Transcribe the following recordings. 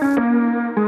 Thank you.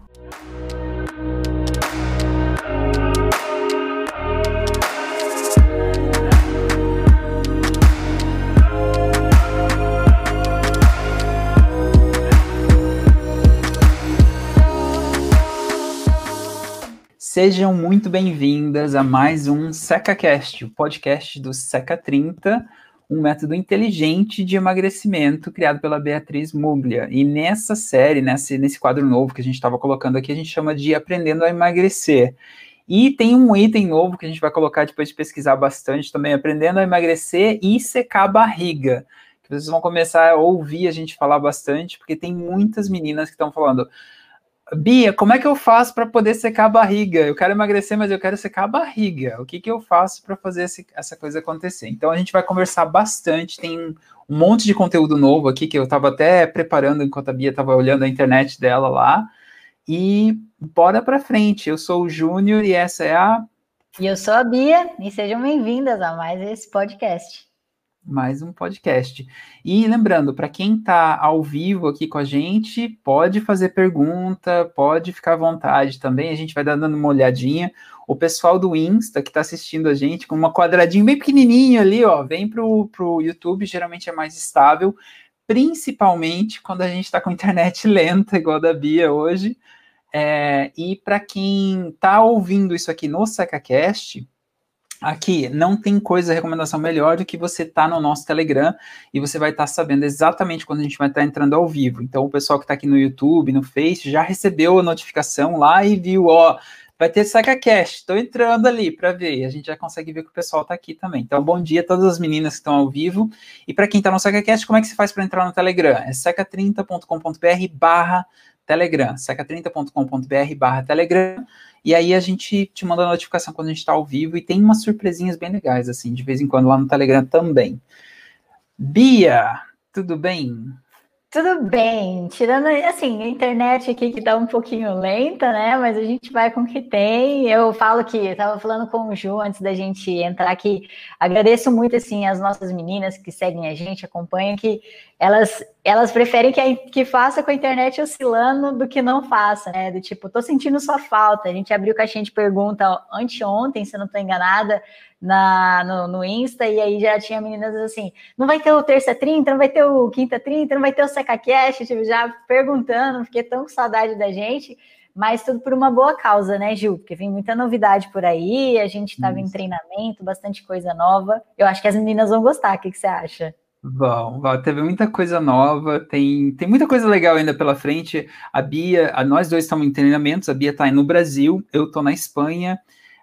Sejam muito bem-vindas a mais um SecaCast, o podcast do Seca 30, um método inteligente de emagrecimento criado pela Beatriz Muglia. E nessa série, nesse, nesse quadro novo que a gente estava colocando aqui, a gente chama de Aprendendo a Emagrecer. E tem um item novo que a gente vai colocar depois de pesquisar bastante também, Aprendendo a Emagrecer e Secar a Barriga. Vocês vão começar a ouvir a gente falar bastante, porque tem muitas meninas que estão falando Bia, como é que eu faço para poder secar a barriga? Eu quero emagrecer, mas eu quero secar a barriga. O que, que eu faço para fazer esse, essa coisa acontecer? Então a gente vai conversar bastante. Tem um monte de conteúdo novo aqui que eu estava até preparando enquanto a Bia estava olhando a internet dela lá. E bora para frente. Eu sou o Júnior e essa é a. E eu sou a Bia, e sejam bem-vindas a mais esse podcast mais um podcast. E lembrando, para quem está ao vivo aqui com a gente, pode fazer pergunta, pode ficar à vontade também, a gente vai dando uma olhadinha. O pessoal do Insta que está assistindo a gente, com uma quadradinho bem pequenininho ali, ó, vem pro, pro YouTube, geralmente é mais estável, principalmente quando a gente está com internet lenta, igual a da Bia hoje. É, e para quem está ouvindo isso aqui no SecaCast, Aqui, não tem coisa, recomendação melhor do que você tá no nosso Telegram e você vai estar tá sabendo exatamente quando a gente vai estar tá entrando ao vivo. Então, o pessoal que está aqui no YouTube, no Face, já recebeu a notificação lá e viu, ó, vai ter SacaCast, estou entrando ali para ver, a gente já consegue ver que o pessoal está aqui também. Então, bom dia a todas as meninas que estão ao vivo. E para quem está no SacaCast, como é que se faz para entrar no Telegram? É seca30.com.br barra Telegram, seca30.com.br barra Telegram. E aí a gente te manda notificação quando a gente está ao vivo e tem umas surpresinhas bem legais, assim, de vez em quando lá no Telegram também. Bia, tudo bem? Tudo bem, tirando assim, a internet aqui que tá um pouquinho lenta, né? Mas a gente vai com o que tem. Eu falo que eu tava falando com o Ju antes da gente entrar aqui. Agradeço muito assim as nossas meninas que seguem a gente, acompanham, que elas elas preferem que, a, que faça com a internet oscilando do que não faça, né? Do tipo, tô sentindo sua falta. A gente abriu caixinha de pergunta anteontem, se eu não tô enganada na, no, no, Insta, e aí já tinha meninas assim, não vai ter o terça 30, não vai ter o quinta 30, não vai ter o SecaCast, tipo, já perguntando, fiquei tão com saudade da gente, mas tudo por uma boa causa, né, Gil? Porque vem muita novidade por aí, a gente estava em treinamento, bastante coisa nova. Eu acho que as meninas vão gostar, o que, que você acha? Vão, vão, teve muita coisa nova, tem, tem muita coisa legal ainda pela frente. A Bia, a, nós dois estamos em treinamentos, a Bia está no Brasil, eu estou na Espanha,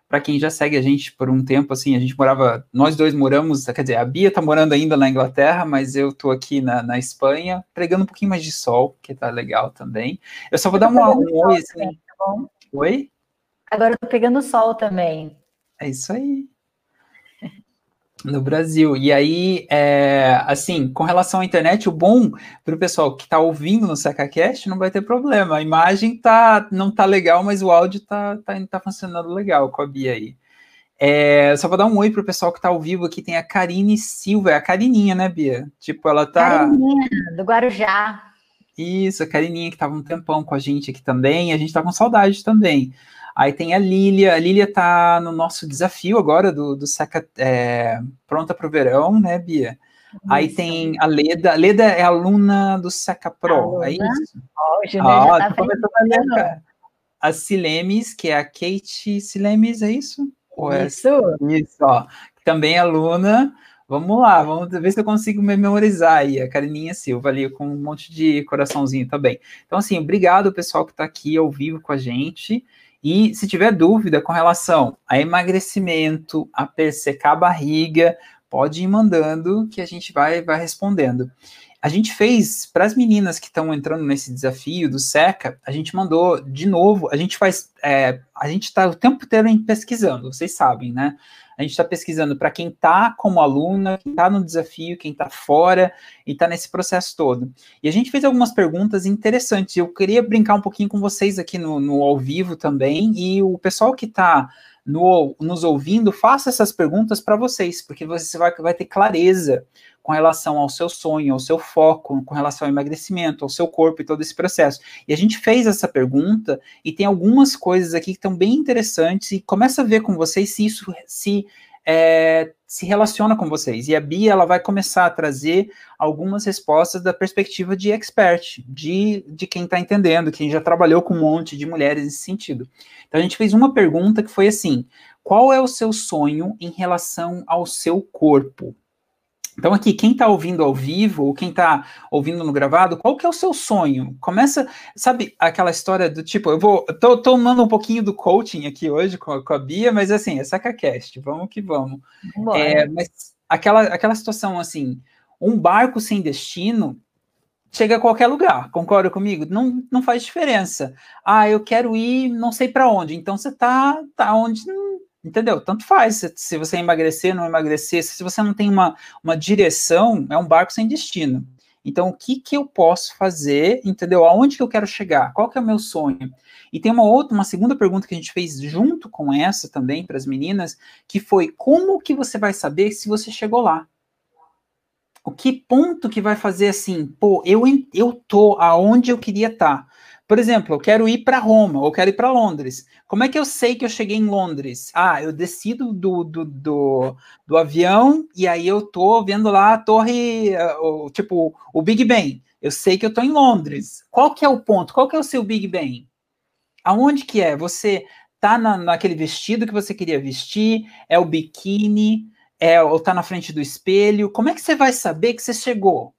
para quem já segue a gente por um tempo, assim, a gente morava, nós dois moramos, quer dizer, a Bia tá morando ainda na Inglaterra, mas eu tô aqui na, na Espanha, pregando um pouquinho mais de sol, que tá legal também. Eu só vou dar uma, um oi, assim. Também, tá? Oi? Agora eu tô pegando sol também. É isso aí no Brasil. E aí, é, assim, com relação à internet, o bom para o pessoal que está ouvindo no SecaCast não vai ter problema. A imagem tá, não tá legal, mas o áudio tá, tá, tá funcionando legal com a Bia aí. É, só vou dar um oi pro pessoal que tá ao vivo aqui. Tem a Karine Silva, é a Carininha, né, Bia? Tipo, ela tá. Carininha, do Guarujá. Isso, a Carininha que tava um tempão com a gente aqui também. A gente tá com saudade também. Aí tem a Lília, a Lília tá no nosso desafio agora do, do Seca é, Pronta para o Verão, né, Bia? Isso. Aí tem a Leda, a Leda é aluna do Seca Pro, é isso? Oh, o ah, já tá a, Silemes, que é a Kate Silemes, é isso? É isso. É, isso, ó. Também é aluna. Vamos lá, vamos ver se eu consigo me memorizar aí. A Carininha Silva ali com um monte de coraçãozinho também. Então, assim, obrigado pessoal que está aqui ao vivo com a gente. E se tiver dúvida com relação a emagrecimento, a persecar a barriga, pode ir mandando que a gente vai, vai respondendo. A gente fez, para as meninas que estão entrando nesse desafio do SECA, a gente mandou de novo, a gente faz, é, a gente está o tempo inteiro pesquisando, vocês sabem, né? A gente está pesquisando para quem está como aluna, quem está no desafio, quem está fora e está nesse processo todo. E a gente fez algumas perguntas interessantes. Eu queria brincar um pouquinho com vocês aqui no, no ao vivo também, e o pessoal que está no, nos ouvindo, faça essas perguntas para vocês, porque você vai, vai ter clareza com relação ao seu sonho, ao seu foco, com relação ao emagrecimento, ao seu corpo e todo esse processo. E a gente fez essa pergunta e tem algumas coisas aqui que estão bem interessantes e começa a ver com vocês se isso se é, se relaciona com vocês. E a Bia ela vai começar a trazer algumas respostas da perspectiva de expert, de, de quem está entendendo, quem já trabalhou com um monte de mulheres nesse sentido. Então a gente fez uma pergunta que foi assim: qual é o seu sonho em relação ao seu corpo? Então, aqui, quem está ouvindo ao vivo, ou quem está ouvindo no gravado, qual que é o seu sonho? Começa, sabe, aquela história do tipo, eu vou, tô tomando um pouquinho do coaching aqui hoje com a, com a Bia, mas assim, é SacaCast, vamos que vamos. É, mas aquela, aquela situação assim, um barco sem destino chega a qualquer lugar, concorda comigo? Não, não faz diferença. Ah, eu quero ir não sei para onde, então você tá, tá onde Entendeu? Tanto faz se, você emagrecer, não emagrecer, se você não tem uma, uma direção, é um barco sem destino. Então, o que, que eu posso fazer, entendeu? Aonde que eu quero chegar? Qual que é o meu sonho? E tem uma outra, uma segunda pergunta que a gente fez junto com essa também para as meninas, que foi como que você vai saber se você chegou lá? O que ponto que vai fazer assim, pô, eu, eu tô aonde eu queria estar? Tá. Por exemplo, eu quero ir para Roma, ou quero ir para Londres. Como é que eu sei que eu cheguei em Londres? Ah, eu descido do, do, do, do avião e aí eu tô vendo lá a torre, uh, tipo, o Big Ben. Eu sei que eu tô em Londres. Qual que é o ponto? Qual que é o seu Big Ben? Aonde que é? Você tá na, naquele vestido que você queria vestir? É o biquíni? É, ou tá na frente do espelho? Como é que você vai saber que você chegou?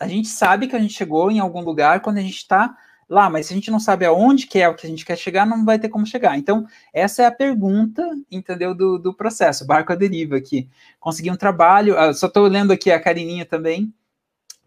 A gente sabe que a gente chegou em algum lugar quando a gente está lá, mas se a gente não sabe aonde que é o que a gente quer chegar, não vai ter como chegar. Então, essa é a pergunta, entendeu, do, do processo, barco à deriva aqui. Consegui um trabalho, uh, só estou lendo aqui a Carininha também,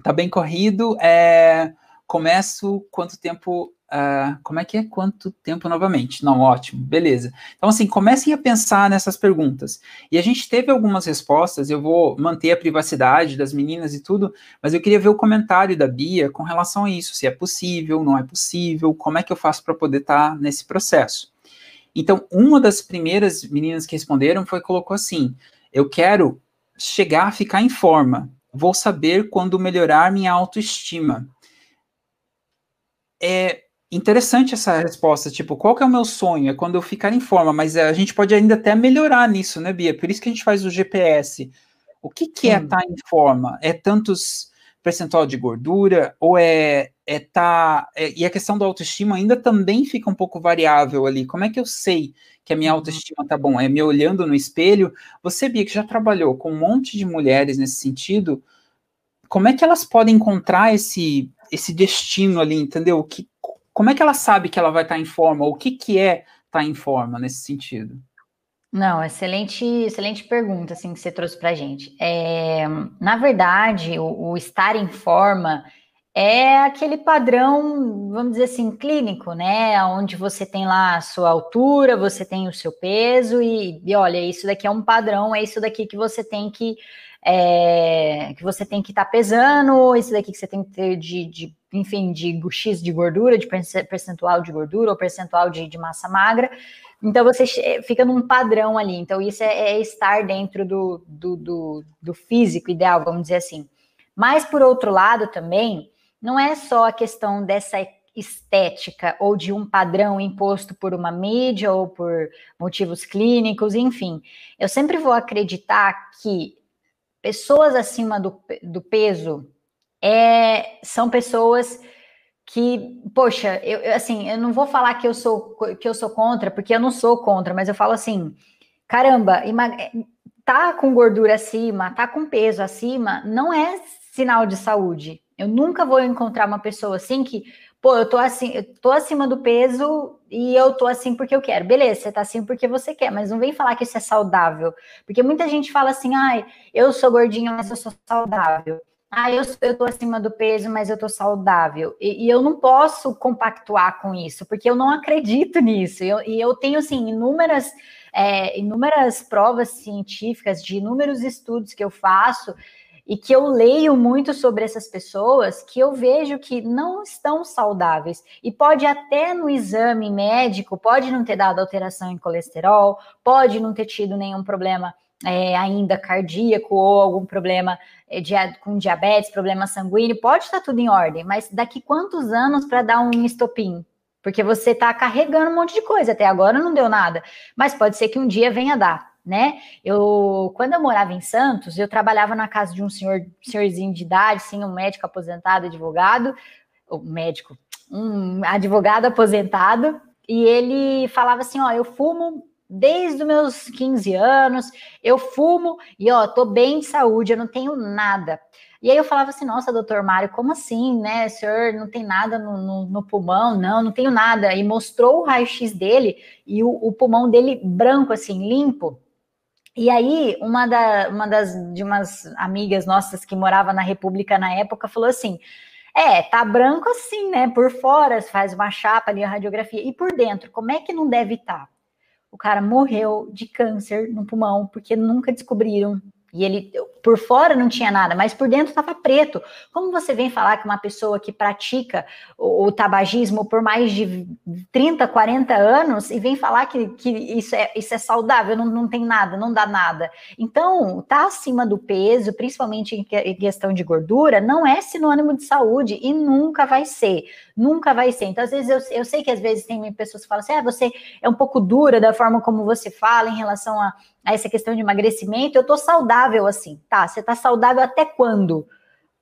tá bem corrido, é, começo quanto tempo Uh, como é que é? Quanto tempo novamente? Não, ótimo, beleza. Então, assim, comecem a pensar nessas perguntas. E a gente teve algumas respostas, eu vou manter a privacidade das meninas e tudo, mas eu queria ver o comentário da Bia com relação a isso, se é possível, não é possível, como é que eu faço para poder estar tá nesse processo. Então, uma das primeiras meninas que responderam foi, colocou assim, eu quero chegar a ficar em forma, vou saber quando melhorar minha autoestima. É, interessante essa resposta, tipo, qual que é o meu sonho? É quando eu ficar em forma, mas a gente pode ainda até melhorar nisso, né, Bia? Por isso que a gente faz o GPS. O que, que é estar tá em forma? É tantos percentual de gordura ou é é tá é, e a questão da autoestima ainda também fica um pouco variável ali. Como é que eu sei que a minha uhum. autoestima tá bom? É me olhando no espelho? Você Bia que já trabalhou com um monte de mulheres nesse sentido, como é que elas podem encontrar esse esse destino ali, entendeu? Que como é que ela sabe que ela vai estar em forma? O que, que é estar em forma nesse sentido? Não, excelente, excelente pergunta assim que você trouxe para a gente. É, na verdade, o, o, estar em forma é aquele padrão, vamos dizer assim, clínico, né? Onde você tem lá a sua altura, você tem o seu peso e, e olha, isso daqui é um padrão, é isso daqui que você tem que é, que você tem que estar tá pesando, isso daqui que você tem que ter de, de enfim, de X de gordura, de percentual de gordura ou percentual de, de massa magra. Então você fica num padrão ali. Então, isso é, é estar dentro do, do, do, do, físico ideal, vamos dizer assim. Mas, por outro lado, também, não é só a questão dessa estética ou de um padrão imposto por uma mídia ou por motivos clínicos, enfim. Eu sempre vou acreditar que pessoas acima do, do peso é, são pessoas que, poxa, eu, assim, eu não vou falar que eu sou que eu sou contra, porque eu não sou contra, mas eu falo assim, caramba, tá com gordura acima, tá com peso acima, não é sinal de saúde. Eu nunca vou encontrar uma pessoa assim que, pô, eu tô assim, eu tô acima do peso e eu tô assim porque eu quero. Beleza, você tá assim porque você quer, mas não vem falar que isso é saudável. Porque muita gente fala assim, ai, eu sou gordinho, mas eu sou saudável. Ah, eu, eu tô acima do peso, mas eu tô saudável. E, e eu não posso compactuar com isso, porque eu não acredito nisso. Eu, e eu tenho, assim, inúmeras, é, inúmeras provas científicas de inúmeros estudos que eu faço e que eu leio muito sobre essas pessoas que eu vejo que não estão saudáveis e pode até no exame médico pode não ter dado alteração em colesterol, pode não ter tido nenhum problema é, ainda cardíaco ou algum problema é, de, com diabetes, problema sanguíneo, pode estar tudo em ordem, mas daqui quantos anos para dar um estopim? Porque você está carregando um monte de coisa, até agora não deu nada, mas pode ser que um dia venha dar né? Eu, quando eu morava em Santos, eu trabalhava na casa de um senhor, senhorzinho de idade, sim, um médico aposentado, advogado, o médico, um advogado aposentado, e ele falava assim: ó, eu fumo desde os meus 15 anos, eu fumo e ó, tô bem de saúde, eu não tenho nada. E aí eu falava assim, nossa, doutor Mário, como assim, né? O senhor não tem nada no, no, no pulmão? Não, não tenho nada. E mostrou o raio-x dele e o, o pulmão dele branco, assim, limpo. E aí, uma, da, uma das de umas amigas nossas que morava na República na época falou assim: é, tá branco assim, né? Por fora, faz uma chapa ali, a radiografia, e por dentro, como é que não deve estar? Tá? O cara morreu de câncer no pulmão, porque nunca descobriram e ele, por fora não tinha nada, mas por dentro estava preto. Como você vem falar que uma pessoa que pratica o, o, tabagismo por mais de 30, 40 anos e vem falar que, que isso, é, isso é saudável, não, não tem nada, não dá nada. Então, tá acima do peso, principalmente em, questão de gordura, não é sinônimo de saúde e nunca vai ser. Nunca vai ser. Então, às vezes, eu, eu sei que às vezes tem pessoas que falam assim: ah, você é um pouco dura da forma como você fala em relação a a essa questão de emagrecimento, eu tô saudável assim, tá? Você tá saudável até quando?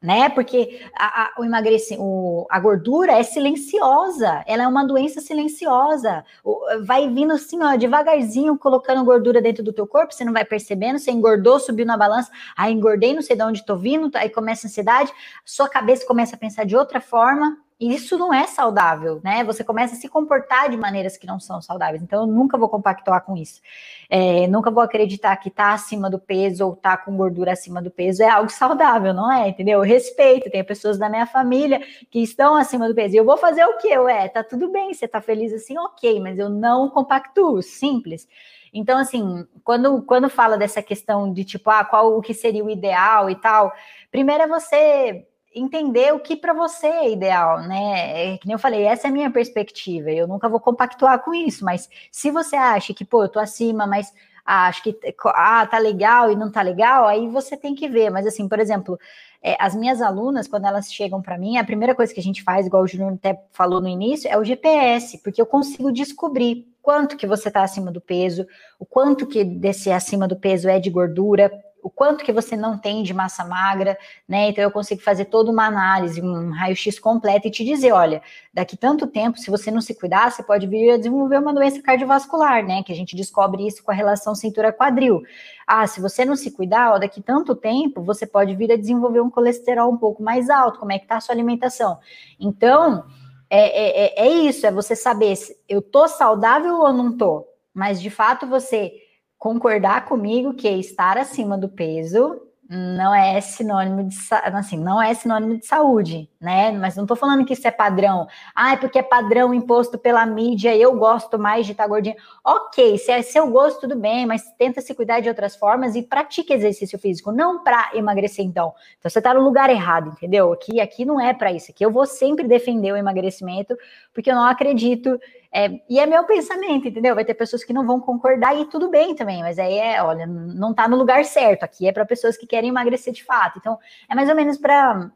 Né? Porque a, a, o emagrecimento, a gordura é silenciosa, ela é uma doença silenciosa. O, vai vindo assim, ó, devagarzinho, colocando gordura dentro do teu corpo, você não vai percebendo, você engordou, subiu na balança, aí engordei, não sei de onde tô vindo, aí começa a ansiedade, sua cabeça começa a pensar de outra forma, isso não é saudável, né? Você começa a se comportar de maneiras que não são saudáveis. Então, eu nunca vou compactuar com isso. É, nunca vou acreditar que tá acima do peso ou tá com gordura acima do peso é algo saudável, não é? Entendeu? Eu respeito, tem pessoas da minha família que estão acima do peso. E eu vou fazer o quê? Ué, tá tudo bem, você tá feliz assim, ok, mas eu não compactuo, simples. Então, assim, quando, quando fala dessa questão de tipo, ah, qual o que seria o ideal e tal, primeiro é você entender o que para você é ideal, né? É, que nem eu falei, essa é a minha perspectiva. Eu nunca vou compactuar com isso, mas se você acha que, pô, eu tô acima, mas acho que ah, tá legal e não tá legal, aí você tem que ver. Mas assim, por exemplo, é, as minhas alunas, quando elas chegam para mim, a primeira coisa que a gente faz, igual o Júnior até falou no início, é o GPS, porque eu consigo descobrir quanto que você está acima do peso, o quanto que desse acima do peso é de gordura, o quanto que você não tem de massa magra, né? Então eu consigo fazer toda uma análise, um raio-x completo e te dizer, olha, daqui tanto tempo, se você não se cuidar, você pode vir a desenvolver uma doença cardiovascular, né? Que a gente descobre isso com a relação cintura-quadril. Ah, se você não se cuidar, ó, daqui tanto tempo, você pode vir a desenvolver um colesterol um pouco mais alto. Como é que tá a sua alimentação? Então, é, é, é isso, é você saber se eu tô saudável ou não tô. Mas de fato você concordar comigo que estar acima do peso não é sinônimo de assim, não é sinônimo de saúde, né? Mas não tô falando que isso é padrão. Ah, é porque é padrão imposto pela mídia, eu gosto mais de estar tá gordinha. OK, se é seu gosto tudo bem, mas tenta se cuidar de outras formas e pratique exercício físico, não para emagrecer então. Então você tá no lugar errado, entendeu? Aqui aqui não é para isso. Aqui eu vou sempre defender o emagrecimento, porque eu não acredito é, e é meu pensamento, entendeu? Vai ter pessoas que não vão concordar e tudo bem também, mas aí é, olha, não está no lugar certo. Aqui é para pessoas que querem emagrecer de fato. Então, é mais ou menos para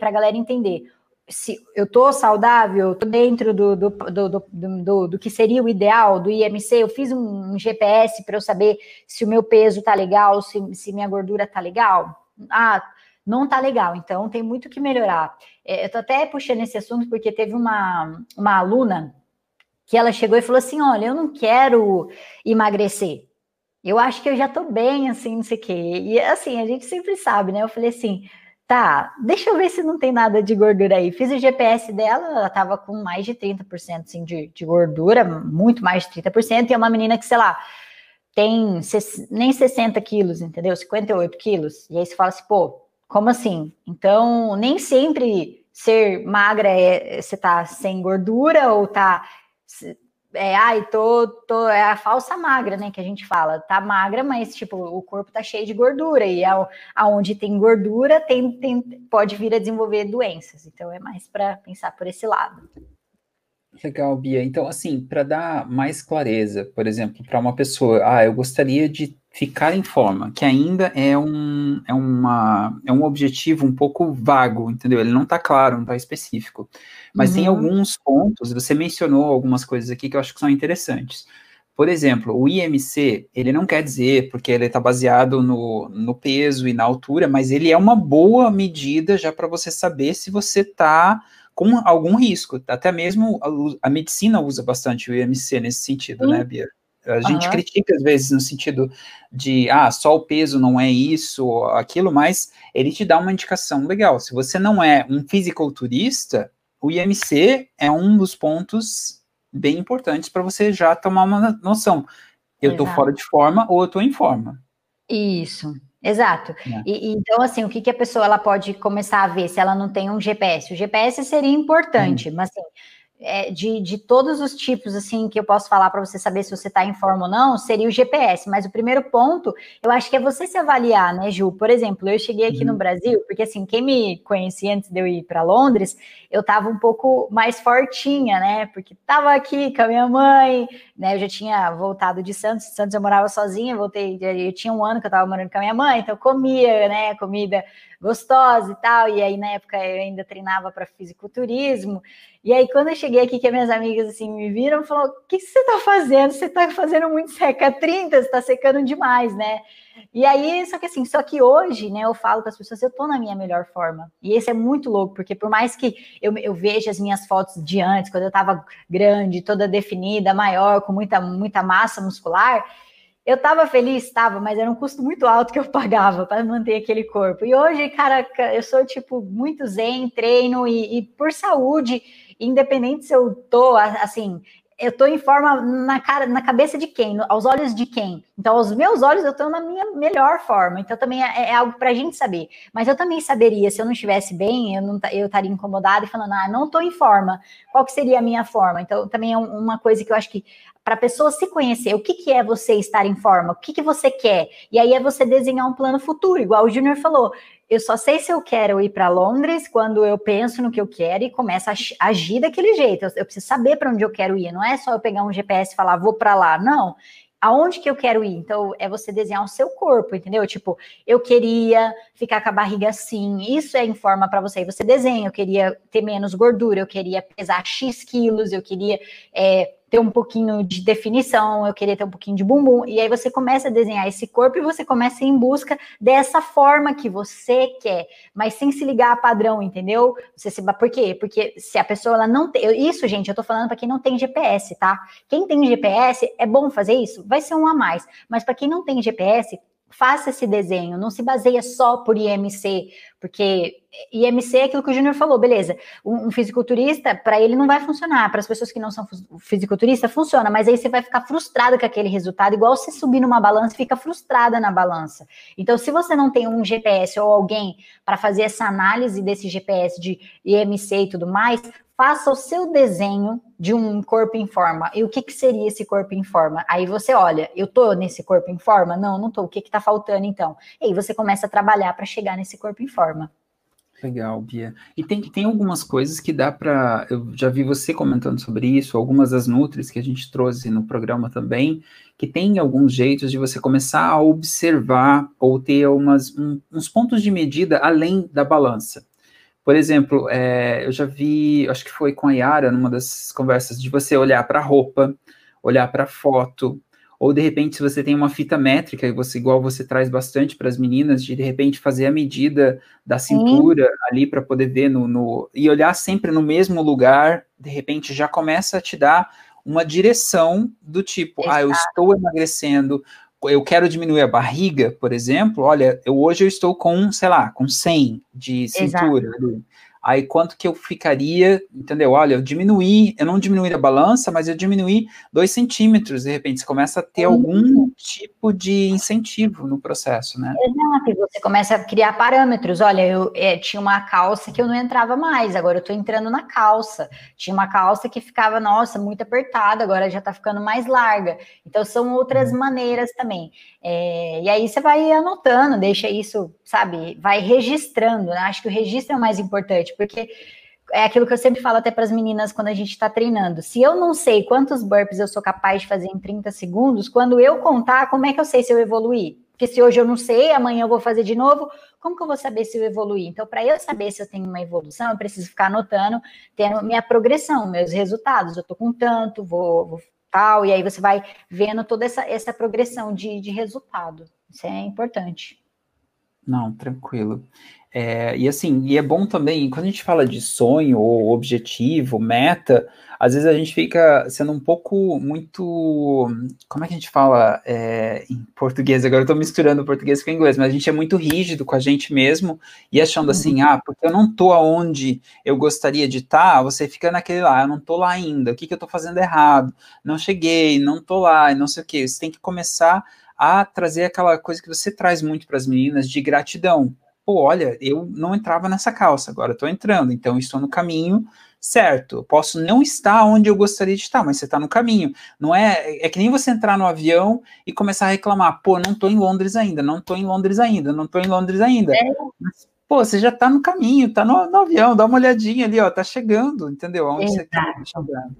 a galera entender. Se eu tô saudável, tô dentro do, do, do, do, do que seria o ideal do IMC, eu fiz um, um GPS para eu saber se o meu peso tá legal, se, se minha gordura tá legal. Ah, não tá legal, então tem muito que melhorar. É, eu tô até puxando esse assunto porque teve uma, uma aluna que ela chegou e falou assim: Olha, eu não quero emagrecer. Eu acho que eu já tô bem, assim, não sei o quê. E assim, a gente sempre sabe, né? Eu falei assim: tá, deixa eu ver se não tem nada de gordura aí. Fiz o GPS dela, ela tava com mais de 30% assim, de, de gordura, muito mais de 30%, e é uma menina que, sei lá, tem nem 60 quilos, entendeu? 58 quilos. E aí você fala assim, pô, como assim? Então, nem sempre ser magra é você tá sem gordura ou tá é, ai, tô, tô, é a falsa magra, né, que a gente fala, tá magra, mas, tipo, o corpo tá cheio de gordura, e ao, aonde tem gordura, tem, tem, pode vir a desenvolver doenças, então é mais para pensar por esse lado. Legal, Bia. Então, assim, para dar mais clareza, por exemplo, para uma pessoa, ah, eu gostaria de ficar em forma, que ainda é um, é, uma, é um objetivo um pouco vago, entendeu? Ele não está claro, não está específico. Mas uhum. tem alguns pontos, você mencionou algumas coisas aqui que eu acho que são interessantes. Por exemplo, o IMC, ele não quer dizer, porque ele está baseado no, no peso e na altura, mas ele é uma boa medida já para você saber se você está com algum risco. Até mesmo a, a, medicina usa bastante o IMC nesse sentido, né, Bia? A gente uhum. critica às vezes no sentido de, ah, só o peso não é isso ou aquilo, mas ele te dá uma indicação legal. Se você não é um fisiculturista, o IMC é um dos pontos bem importantes para você já tomar uma noção. Eu estou fora de forma ou eu estou em forma. Isso, exato. É. E, então, assim, o que, que a pessoa ela pode começar a ver se ela não tem um GPS? O GPS seria importante, hum. mas assim, é, de, de todos os tipos, assim, que eu posso falar para você saber se você está em forma ou não, seria o GPS. Mas o primeiro ponto, eu acho que é você se avaliar, né, Ju? Por exemplo, eu cheguei aqui uhum. no Brasil, porque assim, quem me conhecia antes de eu ir para Londres, eu estava um pouco mais fortinha, né? Porque estava aqui com a minha mãe, né? Eu já tinha voltado de Santos, Santos eu morava sozinha, voltei, eu tinha um ano que eu estava morando com a minha mãe, então eu comia, né, comida gostosa e tal. E aí, na época, eu ainda treinava para fisiculturismo. E aí, quando eu cheguei aqui, que as minhas amigas assim me viram, falou: O que, você está fazendo? Você está fazendo muito seca 30, você está secando demais, né? E aí, só que assim, só que hoje, né, eu falo com as pessoas, eu tô na minha melhor forma. E esse é muito louco, porque por mais que eu, eu veja as minhas fotos de antes, quando eu tava grande, toda definida, maior, com muita, muita massa muscular, eu estava feliz, estava, mas era um custo muito alto que eu pagava para manter aquele corpo. E hoje, cara, eu sou tipo muito zen, treino e, e por saúde, independente se eu tô assim, eu tô em forma na cara, na cabeça de quem, aos olhos de quem. Então, aos meus olhos, eu estou na minha melhor forma. Então, também é, é algo para a gente saber. Mas eu também saberia, se eu não estivesse bem, eu eu estaria incomodada e falando, ah, não estou em forma. Qual que seria a minha forma? Então, também é uma coisa que eu acho que para a pessoa se conhecer, o que, que é você estar em forma, o que, que você quer, e aí é você desenhar um plano futuro, igual o Júnior falou. Eu só sei se eu quero ir para Londres quando eu penso no que eu quero e começo a agir daquele jeito. Eu preciso saber para onde eu quero ir. Não é só eu pegar um GPS e falar vou para lá. Não aonde que eu quero ir? Então, é você desenhar o seu corpo, entendeu? Tipo, eu queria ficar com a barriga assim, isso é em forma para você. Você desenha, eu queria ter menos gordura, eu queria pesar X quilos, eu queria é, ter um pouquinho de definição, eu queria ter um pouquinho de bumbum, e aí você começa a desenhar esse corpo e você começa em busca dessa forma que você quer, mas sem se ligar a padrão, entendeu? Você se, por quê? Porque se a pessoa ela não tem, isso, gente, eu tô falando para quem não tem GPS, tá? Quem tem GPS é bom fazer isso, vai ser um a mais, mas para quem não tem GPS, faça esse desenho, não se baseia só por IMC, porque IMC é aquilo que o Júnior falou, beleza. Um, um fisiculturista, para ele não vai funcionar, para as pessoas que não são fisiculturistas, funciona, mas aí você vai ficar frustrado com aquele resultado, igual você subir numa balança e fica frustrada na balança. Então, se você não tem um GPS ou alguém para fazer essa análise desse GPS de IMC e tudo mais, faça o seu desenho de um corpo em forma. E o que, que seria esse corpo em forma? Aí você olha, eu tô nesse corpo em forma? Não, não tô. O que que tá faltando então? E aí você começa a trabalhar para chegar nesse corpo em forma. Legal, Bia. E tem, tem algumas coisas que dá para. Eu já vi você comentando sobre isso, algumas das Nutris que a gente trouxe no programa também, que tem alguns jeitos de você começar a observar ou ter umas, um, uns pontos de medida além da balança. Por exemplo, é, eu já vi, acho que foi com a Yara, numa das conversas, de você olhar para a roupa, olhar para a foto, ou de repente, se você tem uma fita métrica, e você, igual você traz bastante para as meninas, de de repente fazer a medida da cintura Sim. ali para poder ver no, no. e olhar sempre no mesmo lugar, de repente já começa a te dar uma direção do tipo, Exato. ah, eu estou emagrecendo, eu quero diminuir a barriga, por exemplo, olha, eu hoje eu estou com, sei lá, com 100 de cintura. Exato aí quanto que eu ficaria, entendeu? Olha, eu diminuí, eu não diminuí a balança, mas eu diminuí dois centímetros, de repente você começa a ter algum tipo de incentivo no processo, né? Exato, e você começa a criar parâmetros, olha, eu é, tinha uma calça que eu não entrava mais, agora eu tô entrando na calça, tinha uma calça que ficava, nossa, muito apertada, agora já tá ficando mais larga, então são outras uhum. maneiras também, é, e aí você vai anotando, deixa isso, sabe, vai registrando, né? acho que o registro é o mais importante, porque é aquilo que eu sempre falo até para as meninas quando a gente está treinando. Se eu não sei quantos burpees eu sou capaz de fazer em 30 segundos, quando eu contar, como é que eu sei se eu evoluí? Porque se hoje eu não sei, amanhã eu vou fazer de novo, como que eu vou saber se eu evoluí? Então, para eu saber se eu tenho uma evolução, eu preciso ficar anotando, tendo minha progressão, meus resultados. Eu estou com tanto, vou, vou, tal, e aí você vai vendo toda essa, essa progressão de, de resultado. Isso é importante. Não, tranquilo. É, e assim, e é bom também, quando a gente fala de sonho, ou objetivo, meta, às vezes a gente fica sendo um pouco muito. Como é que a gente fala é, em português? Agora eu tô misturando português com inglês, mas a gente é muito rígido com a gente mesmo e achando assim, uhum. ah, porque eu não tô aonde eu gostaria de estar, tá, você fica naquele lá, eu não tô lá ainda, o que, que eu tô fazendo errado? Não cheguei, não tô lá, não sei o que. Você tem que começar a trazer aquela coisa que você traz muito para as meninas de gratidão pô, olha, eu não entrava nessa calça, agora estou entrando, então estou no caminho certo. Eu posso não estar onde eu gostaria de estar, mas você está no caminho. Não é, é que nem você entrar no avião e começar a reclamar, pô, não estou em Londres ainda, não estou em Londres ainda, não estou em Londres ainda. É. Mas, pô, você já está no caminho, está no, no, avião, dá uma olhadinha ali, ó, tá chegando, entendeu? Aonde Exato. você está chegando.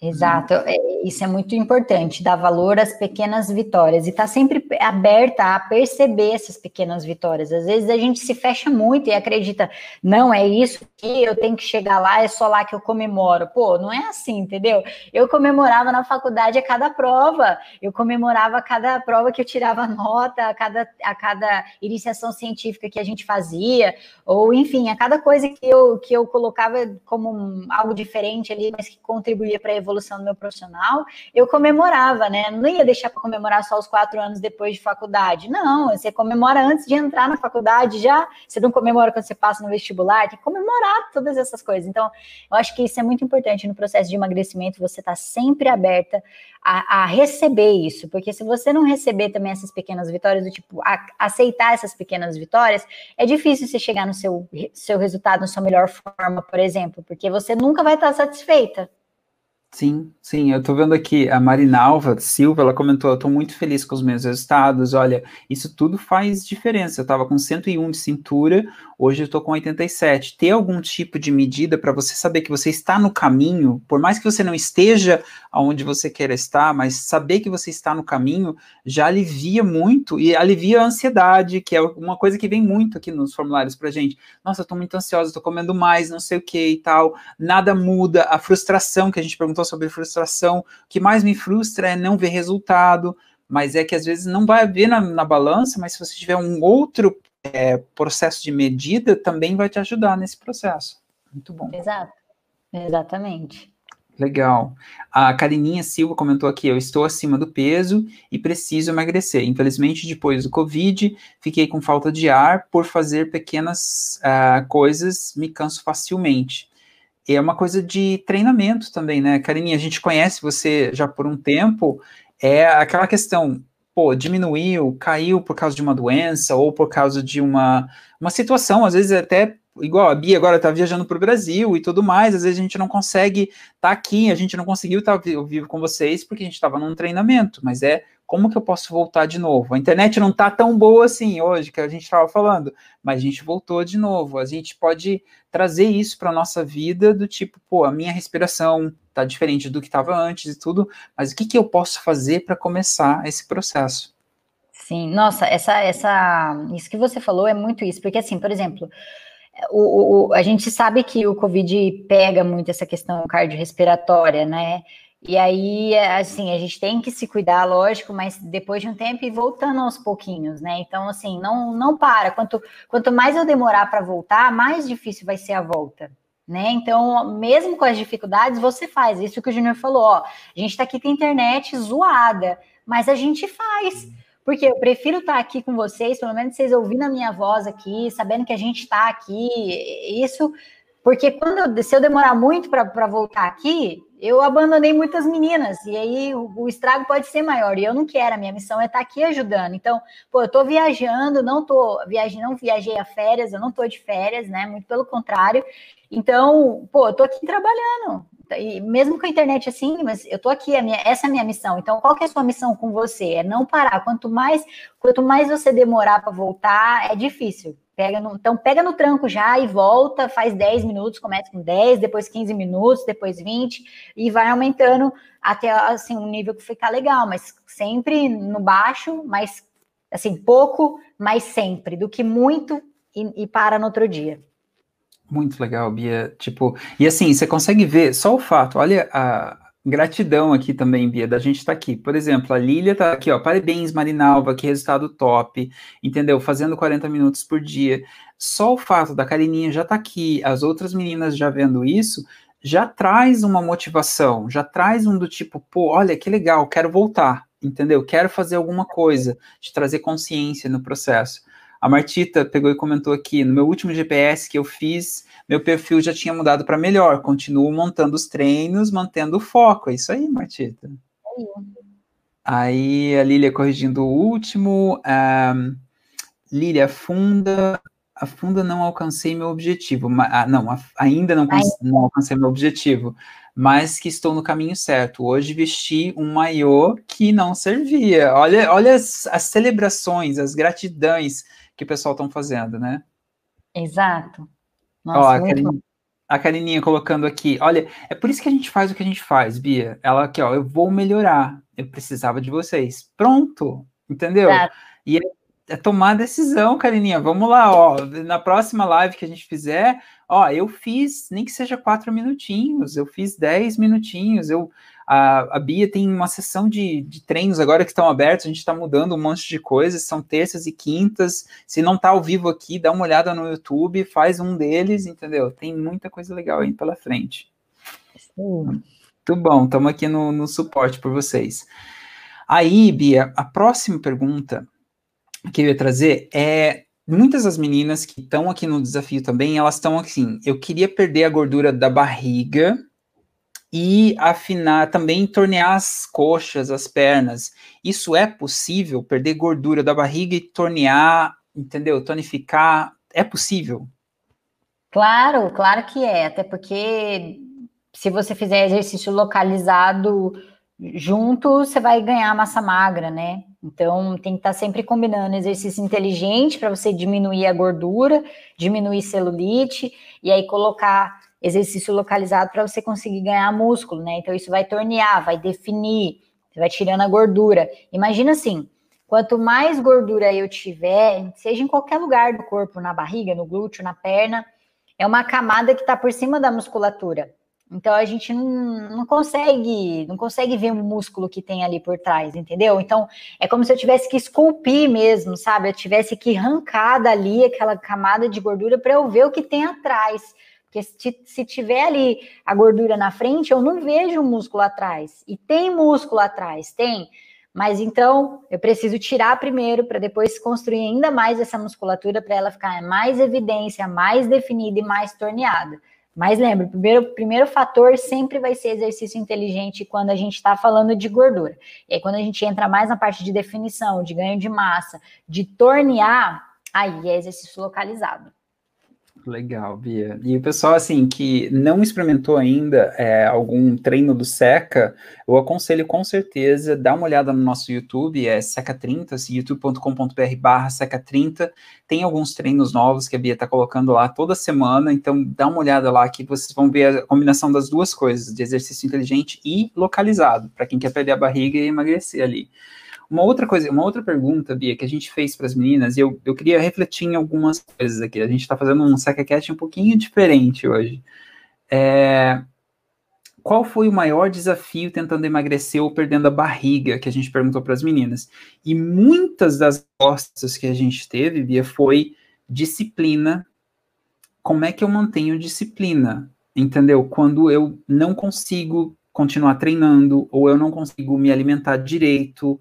Exato, é, isso é muito importante, dar valor às pequenas vitórias e estar tá sempre aberta a perceber essas pequenas vitórias. Às vezes a gente se fecha muito e acredita, não, é isso que eu tenho que chegar lá, é só lá que eu comemoro. Pô, não é assim, entendeu? Eu comemorava na faculdade a cada prova, eu comemorava a cada prova que eu tirava nota, a cada, a cada iniciação científica que a gente fazia, ou enfim, a cada coisa que eu, que eu colocava como algo diferente ali, mas que contribuía para a evolução do meu profissional, eu comemorava, né? Não ia deixar para comemorar só os quatro anos depois de faculdade. Não, você comemora antes de entrar na faculdade já. Você não comemora quando você passa no vestibular, tem que comemorar todas essas coisas. Então, eu acho que isso é muito importante no processo de emagrecimento, você está sempre aberta a, a, receber isso, porque se você não receber também essas pequenas vitórias, do tipo, a, aceitar essas pequenas vitórias, é difícil você chegar no seu, seu resultado, na sua melhor forma, por exemplo, porque você nunca vai estar satisfeita. Sim, sim, eu tô vendo aqui a Marinalva Silva, ela comentou, eu tô muito feliz com os meus resultados, olha, isso tudo faz diferença, eu tava com 101 de cintura, hoje eu tô com 87. Ter algum tipo de medida para você saber que você está no caminho, por mais que você não esteja aonde você quer estar, mas saber que você está no caminho já alivia muito e alivia a ansiedade, que é uma coisa que vem muito aqui nos formulários pra gente. Nossa, tô muito ansiosa, tô comendo mais, não sei o que e tal, nada muda, a frustração que a gente perguntou sobre frustração. O que mais me frustra é não ver resultado, mas é que às vezes não vai haver na, na balança, mas se você tiver um outro é, processo de medida, também vai te ajudar nesse processo. Muito bom. Exato. Exatamente. Legal. A Carininha Silva comentou aqui: eu estou acima do peso e preciso emagrecer. Infelizmente, depois do Covid, fiquei com falta de ar por fazer pequenas uh, coisas, me canso facilmente é uma coisa de treinamento também, né? Carininha, a gente conhece você já por um tempo, é aquela questão, pô, diminuiu, caiu por causa de uma doença ou por causa de uma, uma situação, às vezes até igual a Bia agora está viajando para o Brasil e tudo mais, às vezes a gente não consegue estar tá aqui, a gente não conseguiu estar tá vivo com vocês porque a gente estava num treinamento, mas é como que eu posso voltar de novo? A internet não está tão boa assim hoje, que a gente estava falando, mas a gente voltou de novo. A gente pode trazer isso para nossa vida do tipo, pô, a minha respiração está diferente do que estava antes e tudo, mas o que, que eu posso fazer para começar esse processo? Sim, nossa, essa, essa, isso que você falou é muito isso, porque assim, por exemplo, o, o, a gente sabe que o Covid pega muito essa questão cardiorrespiratória, né? E aí, assim, a gente tem que se cuidar, lógico, mas depois de um tempo e voltando aos pouquinhos, né? Então, assim, não, não para. Quanto, quanto mais eu demorar para voltar, mais difícil vai ser a volta. Né? Então, mesmo com as dificuldades, você faz. Isso que o Júnior falou, ó. A gente está aqui com a internet zoada, mas a gente faz Porque eu prefiro estar aqui com vocês, pelo menos vocês ouvindo a minha voz aqui, sabendo que a gente está aqui. Isso, porque quando se eu demorar muito para voltar aqui, eu abandonei muitas meninas, e aí o, o, estrago pode ser maior, e eu não quero, a minha missão é estar aqui ajudando. Então, pô, eu tô viajando, não tô viajando, não viajei a férias, eu não tô de férias, né? Muito pelo contrário. Então, pô, eu tô aqui trabalhando. E mesmo com a internet assim, mas eu tô aqui, minha, essa é a minha missão. Então, qual que é a sua missão com você? É não parar. Quanto mais, quanto mais você demorar para voltar, é difícil. Pega no, então, pega no tranco já e volta, faz 10 minutos, começa com 10, depois 15 minutos, depois 20, e vai aumentando até assim um nível que ficar legal, mas sempre no baixo, mas assim, pouco, mas sempre, do que muito e, e para no outro dia. Muito legal, Bia. Tipo, e assim, você consegue ver só o fato, olha a gratidão aqui também, Bia, da gente estar tá aqui. Por exemplo, a Lília tá aqui, ó. Parabéns, Marinalva, que resultado top, entendeu? Fazendo 40 minutos por dia. Só o fato da Carininha já tá aqui, as outras meninas já vendo isso, já traz uma motivação, já traz um do tipo, pô, olha que legal, quero voltar, entendeu? Quero fazer alguma coisa, de trazer consciência no processo. A Martita pegou e comentou aqui: no meu último GPS que eu fiz, meu perfil já tinha mudado para melhor. Continuo montando os treinos, mantendo o foco. É isso aí, Martita. Aí a Lília corrigindo o último. Um, Lília, funda. A funda não alcancei meu objetivo. Ah, não, ainda não, não alcancei meu objetivo, mas que estou no caminho certo. Hoje vesti um maiô que não servia. Olha, olha as, as celebrações, as gratidões que o pessoal estão fazendo, né? Exato. Nossa, Ó, a, Karine, a Karininha colocando aqui, olha, é por isso que a gente faz o que a gente faz, Bia. Ela aqui, ó, eu vou melhorar. Eu precisava de vocês. Pronto, entendeu? Exato. E é, é tomar decisão, Karininha. Vamos lá, ó. Na próxima live que a gente fizer, ó, eu fiz, nem que seja quatro minutinhos, eu fiz dez minutinhos, eu a, a Bia tem uma sessão de, de treinos agora que estão abertos, a gente está mudando um monte de coisas, são terças e quintas. Se não está ao vivo aqui, dá uma olhada no YouTube, faz um deles, entendeu? Tem muita coisa legal aí pela frente. Muito bom, estamos aqui no, no suporte por vocês. Aí, Bia, a próxima pergunta que eu ia trazer é muitas das meninas que estão aqui no desafio também, elas estão assim, eu queria perder a gordura da barriga e afinar também tornear as coxas, as pernas. Isso é possível? Perder gordura da barriga e tornear, entendeu? Tonificar, é possível? Claro, claro que é, até porque se você fizer exercício localizado junto, você vai ganhar massa magra, né? Então tem que estar sempre combinando exercício inteligente para você diminuir a gordura, diminuir celulite e aí colocar exercício localizado para você conseguir ganhar músculo, né? Então isso vai tornear, vai definir, você vai tirando a gordura. Imagina assim, quanto mais gordura eu tiver, seja em qualquer lugar do corpo, na barriga, no glúteo, na perna, é uma camada que está por cima da musculatura. Então a gente não, não, consegue, não consegue ver o músculo que tem ali por trás, entendeu? Então é como se eu tivesse que esculpir mesmo, sabe? Eu tivesse que arrancar dali aquela camada de gordura para eu ver o que tem atrás. Porque se, se tiver ali a gordura na frente, eu não vejo o músculo atrás. E tem músculo atrás, tem. Mas então eu preciso tirar primeiro para depois construir ainda mais essa musculatura para ela ficar mais evidência, mais definida e mais torneada. Mas lembra, o primeiro, primeiro fator sempre vai ser exercício inteligente quando a gente está falando de gordura. E aí, quando a gente entra mais na parte de definição, de ganho de massa, de tornear, aí é exercício localizado. Legal, Bia. E o pessoal, assim, que não experimentou ainda é, algum treino do Seca, eu aconselho com certeza, dá uma olhada no nosso YouTube, é Seca30, assim, youtube.com.br barra Seca30. Tem alguns treinos novos que a Bia está colocando lá toda semana, então dá uma olhada lá que vocês vão ver a combinação das duas coisas, de exercício inteligente e localizado, para quem quer perder a barriga e emagrecer ali. Uma outra coisa, uma outra pergunta, Bia, que a gente fez para as meninas, e eu, eu queria refletir em algumas coisas aqui. A gente está fazendo um SecaCast um pouquinho diferente hoje. É, qual foi o maior desafio tentando emagrecer ou perdendo a barriga, que a gente perguntou para as meninas? E muitas das respostas que a gente teve, Bia, foi disciplina. Como é que eu mantenho disciplina? Entendeu? Quando eu não consigo continuar treinando, ou eu não consigo me alimentar direito,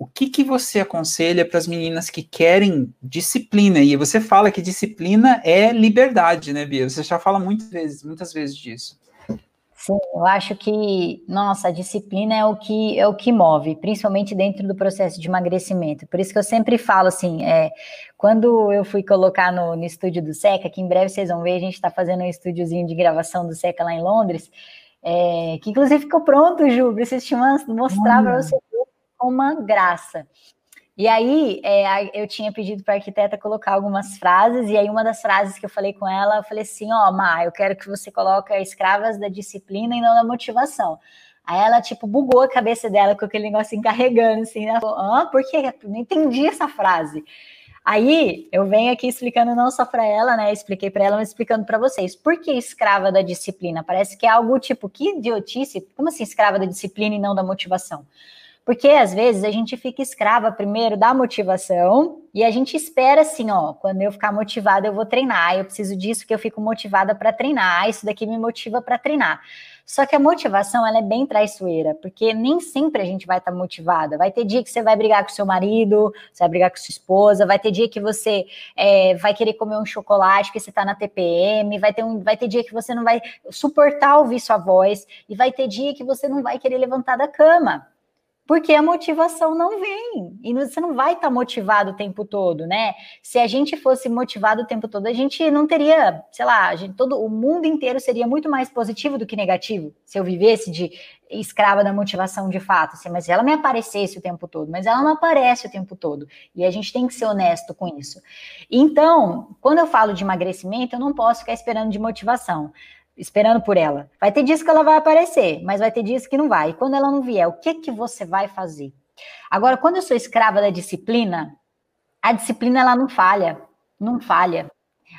o que, que você aconselha para as meninas que querem disciplina? E você fala que disciplina é liberdade, né, Bia? Você já fala muitas vezes, muitas vezes disso. Sim, eu acho que, nossa, a disciplina é o que é o que move, principalmente dentro do processo de emagrecimento. Por isso que eu sempre falo assim, é, quando eu fui colocar no, no estúdio do Seca, que em breve vocês vão ver, a gente está fazendo um estúdiozinho de gravação do Seca lá em Londres, é, que inclusive ficou pronto, Ju, preciso te mostrar para você uma graça. E aí, é, eu tinha pedido para a arquiteta colocar algumas frases, e aí uma das frases que eu falei com ela, eu falei assim, ó, oh, eu quero que você coloque escravas da disciplina e não da motivação. Aí ela, tipo, bugou a cabeça dela com aquele negócio encarregando, assim, ela falou, ah, por quê? Não entendi essa frase. Aí eu venho aqui explicando não só para ela, né? Expliquei para ela, mas explicando para vocês. Por que escrava da disciplina? Parece que é algo tipo, que idiotice. Como assim escrava da disciplina e não da motivação? Porque às vezes a gente fica escrava primeiro da motivação e a gente espera assim, ó, quando eu ficar motivada eu vou treinar, eu preciso disso que eu fico motivada para treinar, isso daqui me motiva para treinar. Só que a motivação ela é bem traiçoeira, porque nem sempre a gente vai estar tá motivada. Vai ter dia que você vai brigar com seu marido, você vai brigar com sua esposa, vai ter dia que você é, vai querer comer um chocolate que você está na TPM, vai ter, um, vai ter dia que você não vai suportar ouvir sua voz, e vai ter dia que você não vai querer levantar da cama porque a motivação não vem. E você não vai estar tá motivado o tempo todo, né? Se a gente fosse motivado o tempo todo, a gente não teria, sei lá, gente, todo o mundo inteiro seria muito mais positivo do que negativo, se eu vivesse de escrava da motivação de fato, assim, mas ela me aparecesse o tempo todo, mas ela não aparece o tempo todo. E a gente tem que ser honesto com isso. Então, quando eu falo de emagrecimento, eu não posso ficar esperando de motivação esperando por ela. Vai ter dias que ela vai aparecer, mas vai ter dias que não vai. E quando ela não vier, o que que você vai fazer? Agora, quando eu sou escrava da disciplina, a disciplina ela não falha, não falha.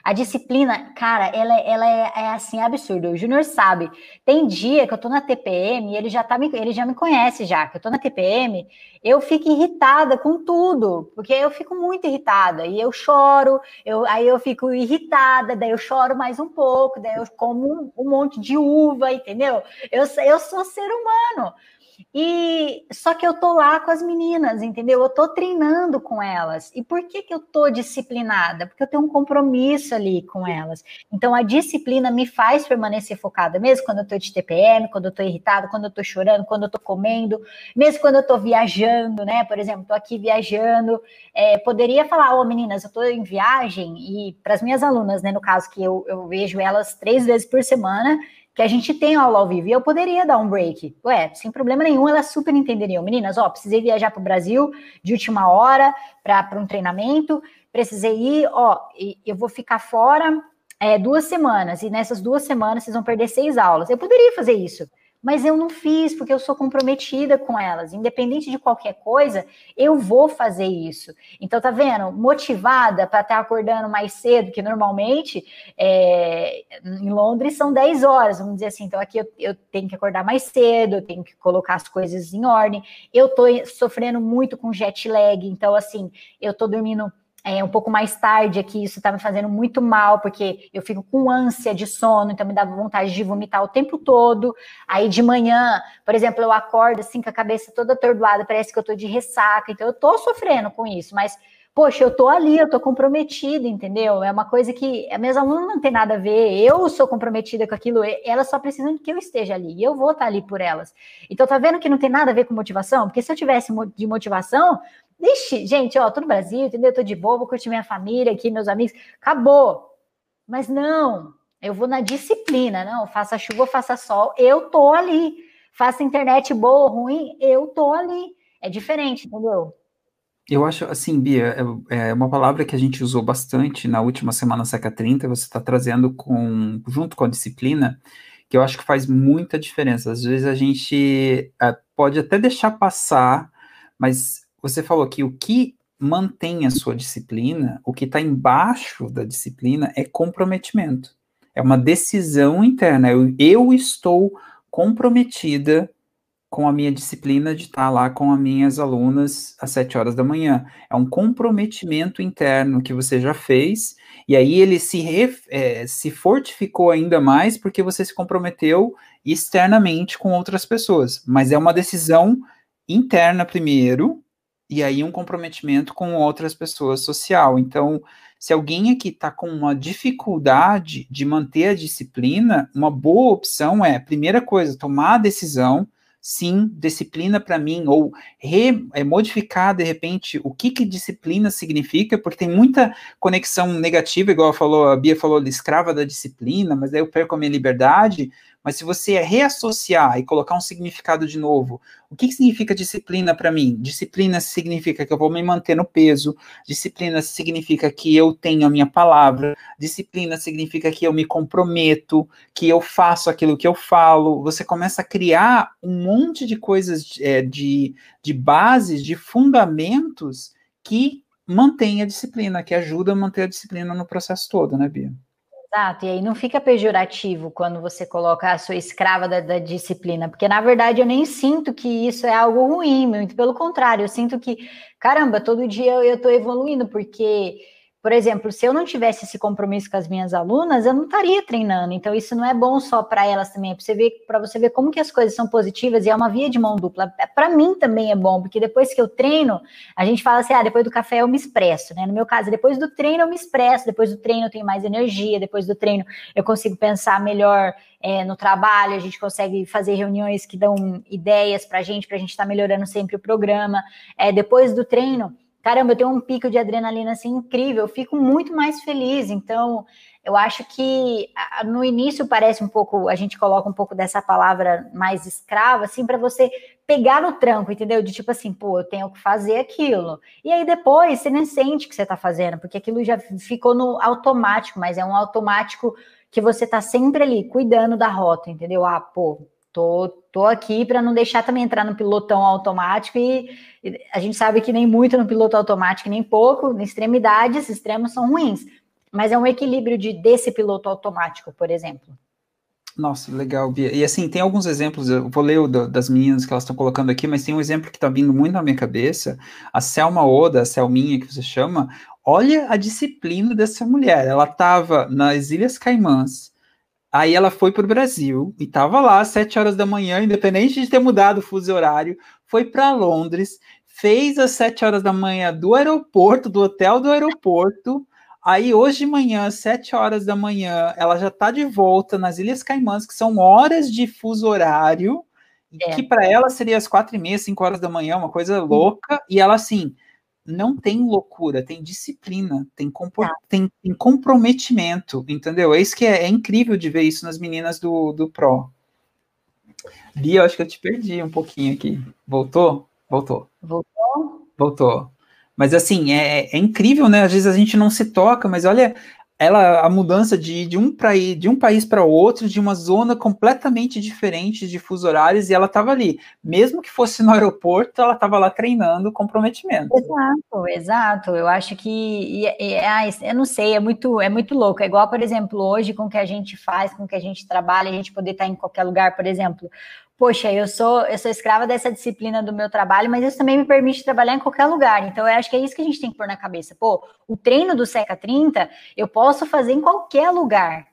A disciplina, cara, ela, ela é, é assim, absurda. O Júnior sabe. Tem dia que eu tô na TPM e ele já tá me, ele já me conhece já, que eu tô na TPM, eu fico irritada com tudo, porque eu fico muito irritada e eu choro, eu, aí eu fico irritada, daí eu choro mais um pouco, daí eu como um, um monte de uva, entendeu? Eu, eu sou ser humano. E só que eu tô lá com as meninas, entendeu? Eu tô treinando com elas. E por que que eu tô disciplinada? Porque eu tenho um compromisso ali com elas. Então a disciplina me faz permanecer focada, mesmo quando eu tô de TPM, quando eu tô irritada, quando eu tô chorando, quando eu tô comendo, mesmo quando eu tô viajando, né? Por exemplo, tô aqui viajando, é, poderia falar, ô oh, meninas, eu tô em viagem e para as minhas alunas, né, no caso que eu, eu vejo elas três vezes por semana, que a gente tem aula ao vivo. E eu poderia dar um break. Ué, sem problema nenhum, elas super entenderiam. Meninas, ó, precisei viajar para o Brasil de última hora para um treinamento, precisei ir, ó, eu vou ficar fora é, duas semanas, e nessas duas semanas vocês vão perder seis aulas. Eu poderia fazer isso mas eu não fiz porque eu sou comprometida com elas. Independente de qualquer coisa, eu vou fazer isso. Então, tá vendo? Motivada para estar tá acordando mais cedo, que normalmente é, em Londres são 10 horas, vamos dizer assim. Então, aqui eu, eu, tenho que acordar mais cedo, eu tenho que colocar as coisas em ordem. Eu tô sofrendo muito com jet lag, então, assim, eu tô dormindo é, um pouco mais tarde aqui, isso tá me fazendo muito mal, porque eu fico com ânsia de sono, então me dá vontade de vomitar o tempo todo. Aí de manhã, por exemplo, eu acordo assim com a cabeça toda atordoada, parece que eu tô de ressaca, então eu tô sofrendo com isso, mas poxa, eu tô ali, eu tô comprometida, entendeu? É uma coisa que a minhas alunas não tem nada a ver, eu sou comprometida com aquilo, elas só precisam que eu esteja ali, e eu vou estar ali por elas. Então tá vendo que não tem nada a ver com motivação? Porque se eu tivesse de motivação, Ixi, gente, ó, tô no Brasil, entendeu? Tô de boa, vou curtir minha família aqui, meus amigos, acabou. Mas não, eu vou na disciplina, não, faça chuva, faça sol, eu tô ali. Faça internet boa ou ruim, eu tô ali. É diferente, entendeu? Eu acho, assim, Bia, é, é uma palavra que a gente usou bastante na última semana Seca 30, você está trazendo com, junto com a disciplina, que eu acho que faz muita diferença. Às vezes a gente é, pode até deixar passar, mas você falou que o que mantém a sua disciplina, o que está embaixo da disciplina é comprometimento. É uma decisão interna. Eu, eu estou comprometida com a minha disciplina de estar lá com as minhas alunas às sete horas da manhã. É um comprometimento interno que você já fez, e aí ele se, ref, é, se fortificou ainda mais porque você se comprometeu externamente com outras pessoas. Mas é uma decisão interna primeiro, e aí um comprometimento com outras pessoas social. Então, se alguém aqui está com uma dificuldade de manter a disciplina, uma boa opção é, primeira coisa, tomar a decisão, sim, disciplina para mim, ou re, é, modificar de repente o que, que disciplina significa, porque tem muita conexão negativa, igual falou, a Bia falou, escrava da disciplina, mas aí eu perco a minha liberdade. Mas se você reassociar e colocar um significado de novo, o que, significa disciplina para mim? Disciplina significa que eu vou me manter no peso, disciplina significa que eu tenho a minha palavra, disciplina significa que eu me comprometo, que eu faço aquilo que eu falo. Você começa a criar um monte de coisas é, de, de bases, de fundamentos que mantém a disciplina, que ajuda a manter a disciplina no processo todo, né, Bia? Exato, e aí não fica pejorativo quando você coloca a sua escrava da, da, disciplina, porque na verdade eu nem sinto que isso é algo ruim, muito pelo contrário, eu sinto que, caramba, todo dia eu estou evoluindo, porque por exemplo, se eu não tivesse esse compromisso com as minhas alunas, eu não estaria treinando. Então, isso não é bom só para elas também, é para você ver, você ver como que as coisas são positivas e é uma via de mão dupla. É, para mim também é bom, porque depois que eu treino, a gente fala assim: ah, depois do café eu me expresso, né? No meu caso, depois do treino eu me expresso, depois do treino eu tenho mais energia, depois do treino eu consigo pensar melhor é, no trabalho, a gente consegue fazer reuniões que dão ideias para a gente, para a gente estar tá melhorando sempre o programa. É, depois do treino caramba, eu tenho um pico de adrenalina assim incrível, eu fico muito mais feliz. Então, eu acho que no início parece um pouco, a gente coloca um pouco dessa palavra mais escrava, assim, para você pegar no tranco, entendeu? De tipo assim, pô, eu tenho que fazer aquilo. E aí depois você nem sente que você tá fazendo, porque aquilo já ficou no automático, mas é um automático que você tá sempre ali cuidando da rota, entendeu? Ah, pô, Tô, tô aqui para não deixar também entrar no pilotão automático e, e, a gente sabe que nem muito no piloto automático, nem pouco, em extremidades, extremos são ruins. Mas é um equilíbrio de desse piloto automático, por exemplo. Nossa, legal, Bia. E assim, tem alguns exemplos, eu vou ler o do, das meninas que elas estão colocando aqui, mas tem um exemplo que está vindo muito na minha cabeça. A Selma Oda, a Selminha que você chama, olha a disciplina dessa mulher. Ela estava nas Ilhas Caimãs, Aí ela foi para o Brasil e estava lá às sete horas da manhã, independente de ter mudado o fuso horário, foi para Londres, fez às sete horas da manhã do aeroporto, do hotel do aeroporto. Aí hoje de manhã, às sete horas da manhã, ela já está de volta nas Ilhas Caimãs, que são horas de fuso horário, é. que para ela seria às quatro e meia, cinco horas da manhã, uma coisa louca. E ela assim, não tem loucura, tem disciplina, tem, compor, tá. tem, tem, comprometimento, entendeu? É isso que é, é, incrível de ver isso nas meninas do, do Pro. Bia, eu acho que eu te perdi um pouquinho aqui. Voltou? Voltou. Voltou? Voltou. Mas assim, é, é incrível, né? Às vezes a gente não se toca, mas olha ela a mudança de, de um pra, de um país para outro, de uma zona completamente diferente de fuso horários, e ela estava ali. Mesmo que fosse no aeroporto, ela estava lá treinando comprometimento. Exato, exato. Eu acho que e, e, eu não sei, é muito, é muito louco. É igual, por exemplo, hoje com o que a gente faz, com o que a gente trabalha, a gente poder estar em qualquer lugar, por exemplo poxa, eu sou, eu sou escrava dessa disciplina do meu trabalho, mas isso também me permite trabalhar em qualquer lugar. Então, eu acho que é isso que a gente tem que pôr na cabeça. Pô, o treino do Seca 30 eu posso fazer em qualquer lugar.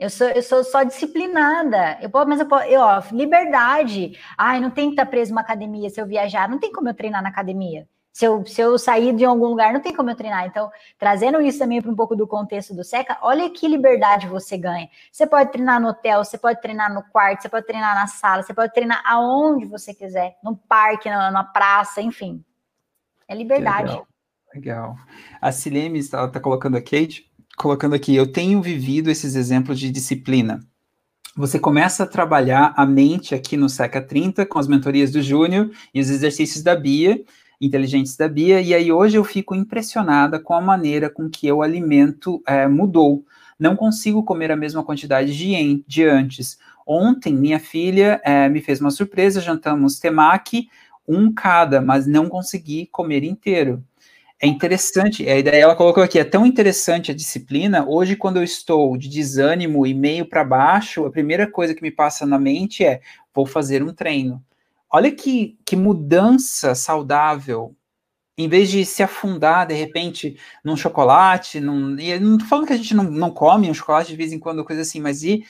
Eu sou, eu sou só disciplinada. Eu posso, mas eu posso, eu, ó, liberdade. Ai, não tem que estar preso numa academia se eu viajar. Não tem como eu treinar na academia. Se eu, se eu sair de algum lugar, não tem como eu treinar. Então, trazendo isso também para um pouco do contexto do SECA, olha que liberdade você ganha. Você pode treinar no hotel, você pode treinar no quarto, você pode treinar na sala, você pode treinar aonde você quiser, no parque, na, na praça, enfim. É liberdade. Legal. Legal. A Silene está tá colocando a Kate, colocando aqui, eu tenho vivido esses exemplos de disciplina. Você começa a trabalhar a mente aqui no SECA 30 com as mentorias do Júnior e os exercícios da Bia, inteligentes da Bia, e aí hoje eu fico impressionada com a maneira com que o alimento é, mudou. Não consigo comer a mesma quantidade de, de antes. Ontem, minha filha é, me fez uma surpresa, jantamos temaki, um cada, mas não consegui comer inteiro. É interessante, a ideia ela colocou aqui, é tão interessante a disciplina. Hoje, quando eu estou de desânimo e meio para baixo, a primeira coisa que me passa na mente é: vou fazer um treino. Olha que, que mudança saudável. Em vez de se afundar, de repente, num chocolate, num, e não tô falando que a gente não, não come um chocolate de vez em quando, coisa assim, mas ir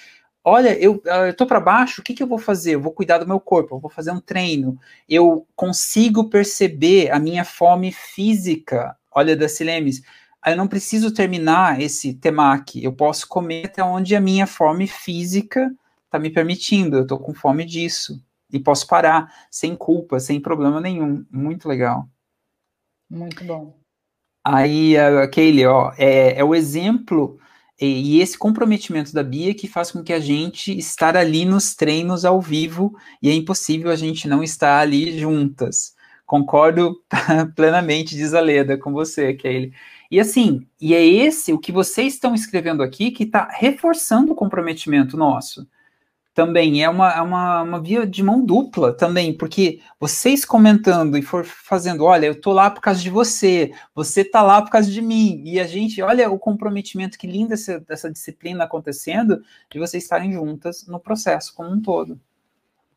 olha, eu, ah, eu tô para baixo, o que, que eu vou fazer? Eu vou cuidar do meu corpo, eu vou fazer um treino. Eu consigo perceber a minha fome física. Olha, da Silemes, eu não preciso terminar esse temaki, eu posso comer até onde a minha fome física está me permitindo, eu estou com fome disso. E posso parar sem culpa, sem problema nenhum. Muito legal. Muito bom. Aí, Kaylee, ó, é, é o exemplo e, e, esse comprometimento da Bia que faz com que a gente estar ali nos treinos ao vivo e é impossível a gente não estar ali juntas. Concordo plenamente, diz a Leda, com você, Kaylee. E assim, e é esse o que vocês estão escrevendo aqui que está reforçando o comprometimento nosso também é uma, é uma, uma via de mão dupla também, porque vocês comentando e for fazendo, olha, eu tô lá por causa de você, você tá lá por causa de mim, e a gente, olha o comprometimento, que linda essa, disciplina acontecendo, de vocês estarem juntas no processo como um todo.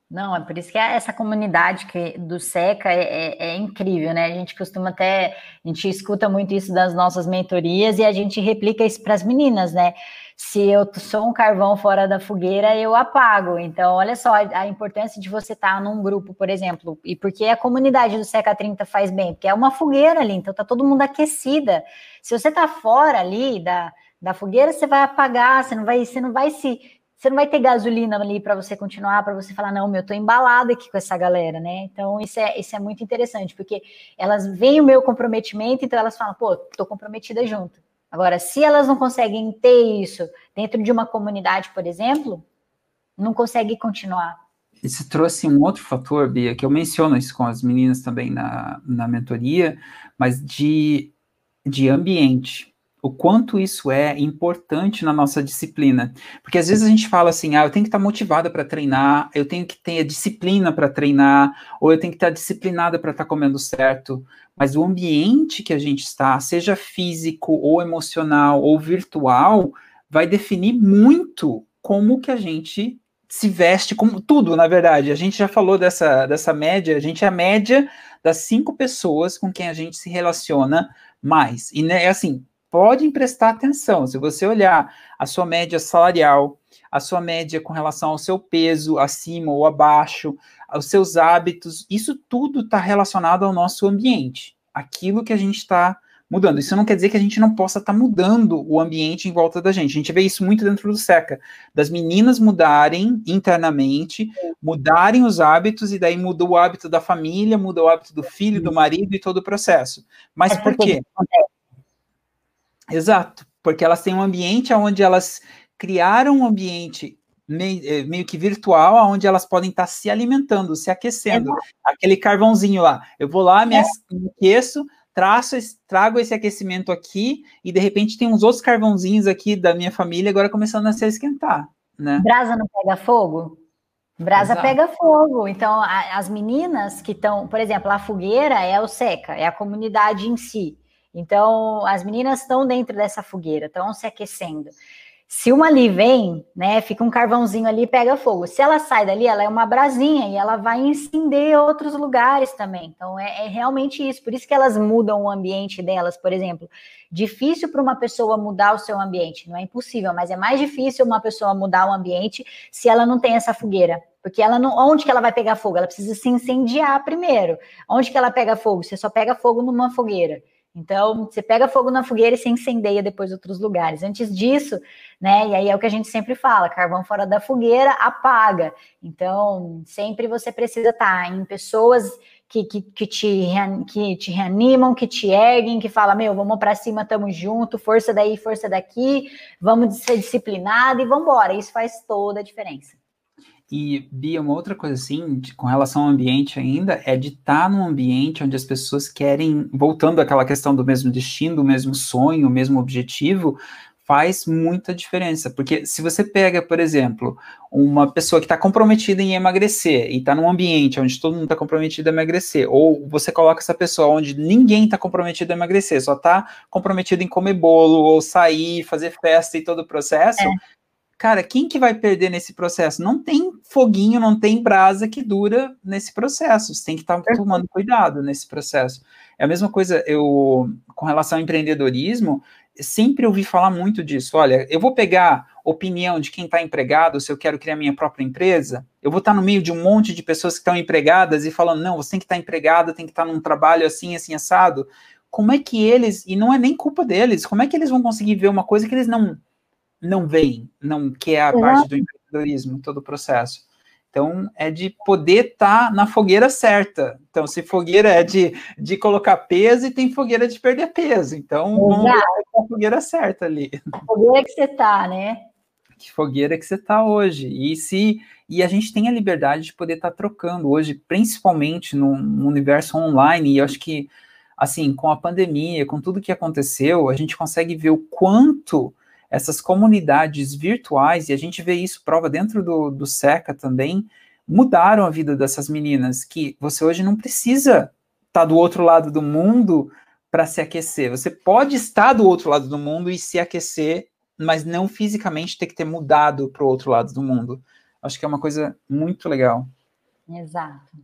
Não, é por isso que essa comunidade que, do SECA é, é, é, incrível, né? A gente costuma até, a gente escuta muito isso das nossas mentorias e a gente replica isso para as meninas, né? Se eu sou um carvão fora da fogueira, eu apago. Então, olha só a importância de você estar tá num grupo, por exemplo, e porque a comunidade do Seca 30 faz bem, porque é uma fogueira ali, então tá todo mundo aquecida. Se você tá fora ali da, da fogueira, você vai apagar, você não vai, você não vai se você não vai ter gasolina ali para você continuar, para você falar, não, meu, eu tô embalada aqui com essa galera, né? Então, isso é, isso é muito interessante, porque elas veem o meu comprometimento, então elas falam, pô, tô comprometida junto. Agora, se elas não conseguem ter isso dentro de uma comunidade, por exemplo, não consegue continuar. Isso trouxe um outro fator, Bia, que eu menciono isso com as meninas também na, na mentoria, mas de, de ambiente. O quanto isso é importante na nossa disciplina. Porque às vezes a gente fala assim, ah, eu tenho que estar motivada para treinar, eu tenho que ter disciplina para treinar, ou eu tenho que estar disciplinada para estar comendo certo mas o ambiente que a gente está, seja físico ou emocional ou virtual, vai definir muito como que a gente se veste, como tudo, na verdade. A gente já falou dessa, dessa média, a gente é a média das cinco pessoas com quem a gente se relaciona mais. E né, é assim, pode prestar atenção, se você olhar a sua média salarial, a sua média com relação ao seu peso, acima ou abaixo, os seus hábitos, isso tudo está relacionado ao nosso ambiente, aquilo que a gente está mudando. Isso não quer dizer que a gente não possa estar tá mudando o ambiente em volta da gente. A gente vê isso muito dentro do SECA, das meninas mudarem internamente, mudarem os hábitos, e daí muda o hábito da família, muda o hábito do filho, do marido e todo o processo. Mas é por quê? Exato, porque elas têm um ambiente onde elas criaram um ambiente meio, eh, meio, que virtual, onde elas podem estar se alimentando, se aquecendo. É. Aquele carvãozinho lá. Eu vou lá, me, é. aqueço, traço, trago esse aquecimento aqui, e de repente tem uns outros carvãozinhos aqui da minha família agora começando a se esquentar. Né? Brasa não pega fogo? Brasa Exato. pega fogo. Então, a, as meninas que estão, por exemplo, a fogueira é o seca, é a comunidade em si. Então, as meninas estão dentro dessa fogueira, estão se aquecendo. Se uma ali vem, né, fica um carvãozinho ali e pega fogo. Se ela sai dali, ela é uma brasinha e ela vai incender outros lugares também. Então é, é realmente isso. Por isso que elas mudam o ambiente delas, por exemplo. Difícil para uma pessoa mudar o seu ambiente, não é impossível, mas é mais difícil uma pessoa mudar o ambiente se ela não tem essa fogueira. Porque ela não, onde que ela vai pegar fogo? Ela precisa se incendiar primeiro. Onde que ela pega fogo? Você só pega fogo numa fogueira. Então, você pega fogo na fogueira e se incendeia depois outros lugares. Antes disso, né? E aí é o que a gente sempre fala: carvão fora da fogueira apaga. Então, sempre você precisa estar em pessoas que, que, que, te, que te reanimam, que te erguem, que falam: meu, vamos para cima, tamo junto, força daí, força daqui, vamos ser disciplinado e vamos embora. Isso faz toda a diferença. E, Bia, uma outra coisa assim, de, com relação ao ambiente ainda, é de estar tá num ambiente onde as pessoas querem, voltando àquela questão do mesmo destino, do mesmo sonho, o mesmo objetivo, faz muita diferença. Porque se você pega, por exemplo, uma pessoa que está comprometida em emagrecer e está num ambiente onde todo mundo está comprometido a emagrecer, ou você coloca essa pessoa onde ninguém está comprometido a emagrecer, só está comprometido em comer bolo, ou sair, fazer festa e todo o processo. É cara, quem que vai perder nesse processo? Não tem foguinho, não tem brasa que dura nesse processo. Você tem que estar tá tomando cuidado nesse processo. É a mesma coisa, eu, com relação ao empreendedorismo, sempre ouvi falar muito disso. Olha, eu vou pegar opinião de quem está empregado, se eu quero criar minha própria empresa, eu vou estar tá no meio de um monte de pessoas que estão empregadas e falando, não, você tem que estar tá empregado, tem que estar tá num trabalho assim, assim, assado. Como é que eles, e não é nem culpa deles, como é que eles vão conseguir ver uma coisa que eles não não veem, não que é a parte do empreendedorismo, todo o processo. Então, é de poder estar tá na fogueira certa. Então, se fogueira é de, de colocar peso, e tem fogueira de perder peso. Então, vamos ver a fogueira certa ali. Fogueira que você está, né? Que fogueira que você está hoje. E se e a gente tem a liberdade de poder estar tá trocando hoje, principalmente no, no universo online. E eu acho que, assim, com a pandemia, com tudo que aconteceu, a gente consegue ver o quanto essas comunidades virtuais, e a gente vê isso prova dentro do, do SECA também, mudaram a vida dessas meninas, que você hoje não precisa estar tá do outro lado do mundo para se aquecer. Você pode estar do outro lado do mundo e se aquecer, mas não fisicamente ter que ter mudado para o outro lado do mundo. Acho que é uma coisa muito legal. Exato.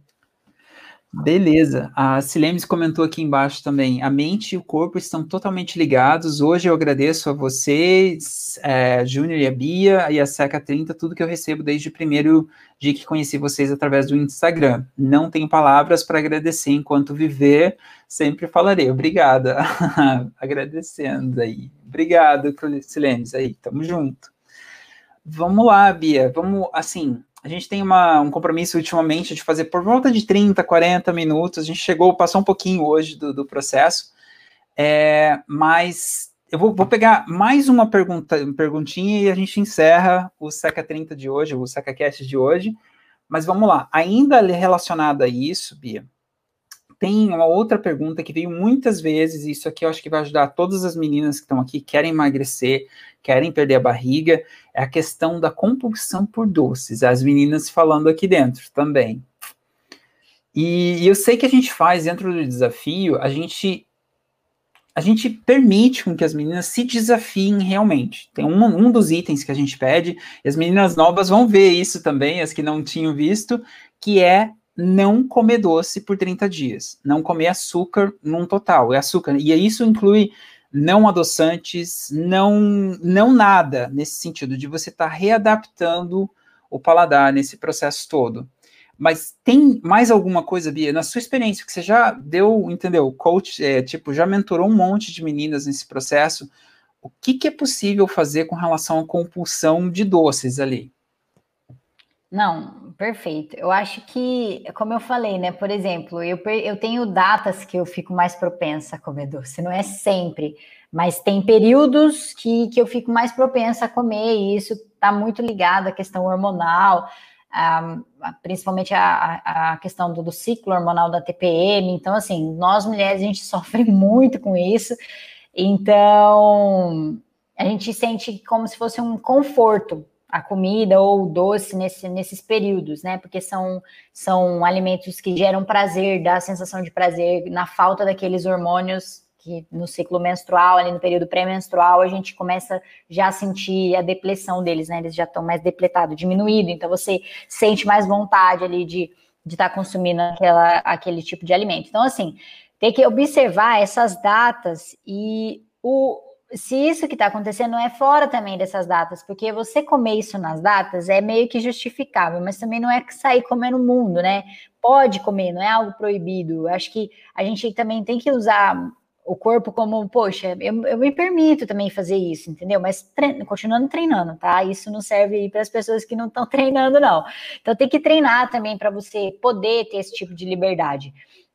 Beleza. A Silemes comentou aqui embaixo também. A mente e o corpo estão totalmente ligados. Hoje eu agradeço a vocês, é, Júnior e a Bia, e a Seca 30, tudo que eu recebo desde o primeiro dia que conheci vocês através do Instagram. Não tenho palavras para agradecer enquanto viver, sempre falarei. Obrigada. Agradecendo aí. Obrigado, Silemes. Aí, tamo junto. Vamos lá, Bia. Vamos, assim, a gente tem uma, um compromisso ultimamente de fazer por volta de 30, 40 minutos. A gente chegou, passou um pouquinho hoje do, do processo, é, mas eu vou, vou, pegar mais uma pergunta, perguntinha e a gente encerra o Seca 30 de hoje, o SecaCast de hoje. Mas vamos lá, ainda relacionada a isso, Bia, tem uma outra pergunta que veio muitas vezes, e isso aqui eu acho que vai ajudar todas as meninas que estão aqui, querem emagrecer, querem perder a barriga, é a questão da compulsão por doces. As meninas falando aqui dentro também. E, e eu sei que a gente faz dentro do desafio, a gente a gente permite com que as meninas se desafiem realmente. Tem um, um dos itens que a gente pede, e as meninas novas vão ver isso também, as que não tinham visto, que é não comer doce por 30 dias, não comer açúcar num total, é açúcar. E isso inclui não adoçantes, não, não nada nesse sentido, de você estar tá readaptando o paladar nesse processo todo. Mas tem mais alguma coisa, Bia, na sua experiência, que você já deu, entendeu, coach, é, tipo, já mentorou um monte de meninas nesse processo, o que, que é possível fazer com relação à compulsão de doces ali? Não, perfeito. Eu acho que, como eu falei, né? Por exemplo, eu, eu tenho datas que eu fico mais propensa a comer doce, não é sempre, mas tem períodos que, que eu fico mais propensa a comer, e isso está muito ligado à questão hormonal, a, a, principalmente a, a questão do, do, ciclo hormonal da TPM. Então, assim, nós mulheres a gente sofre muito com isso, então a gente sente como se fosse um conforto a comida ou o doce nesse, nesses períodos, né? Porque são, são alimentos que geram prazer, dá a sensação de prazer na falta daqueles hormônios que no ciclo menstrual, ali no período pré-menstrual, a gente começa já a sentir a depressão deles, né? Eles já estão mais depletados, diminuído, então você sente mais vontade ali de de estar tá consumindo aquela, aquele tipo de alimento. Então, assim, tem que observar essas datas e o, se isso que está acontecendo é fora também dessas datas, porque você comer isso nas datas é meio que justificável, mas também não é sair comendo no mundo, né? Pode comer, não é algo proibido. Acho que a gente também tem que usar o corpo como, poxa, eu, eu me permito também fazer isso, entendeu? Mas treino, continuando treinando, tá? Isso não serve para as pessoas que não estão treinando, não. Então tem que treinar também para você poder ter esse tipo de liberdade.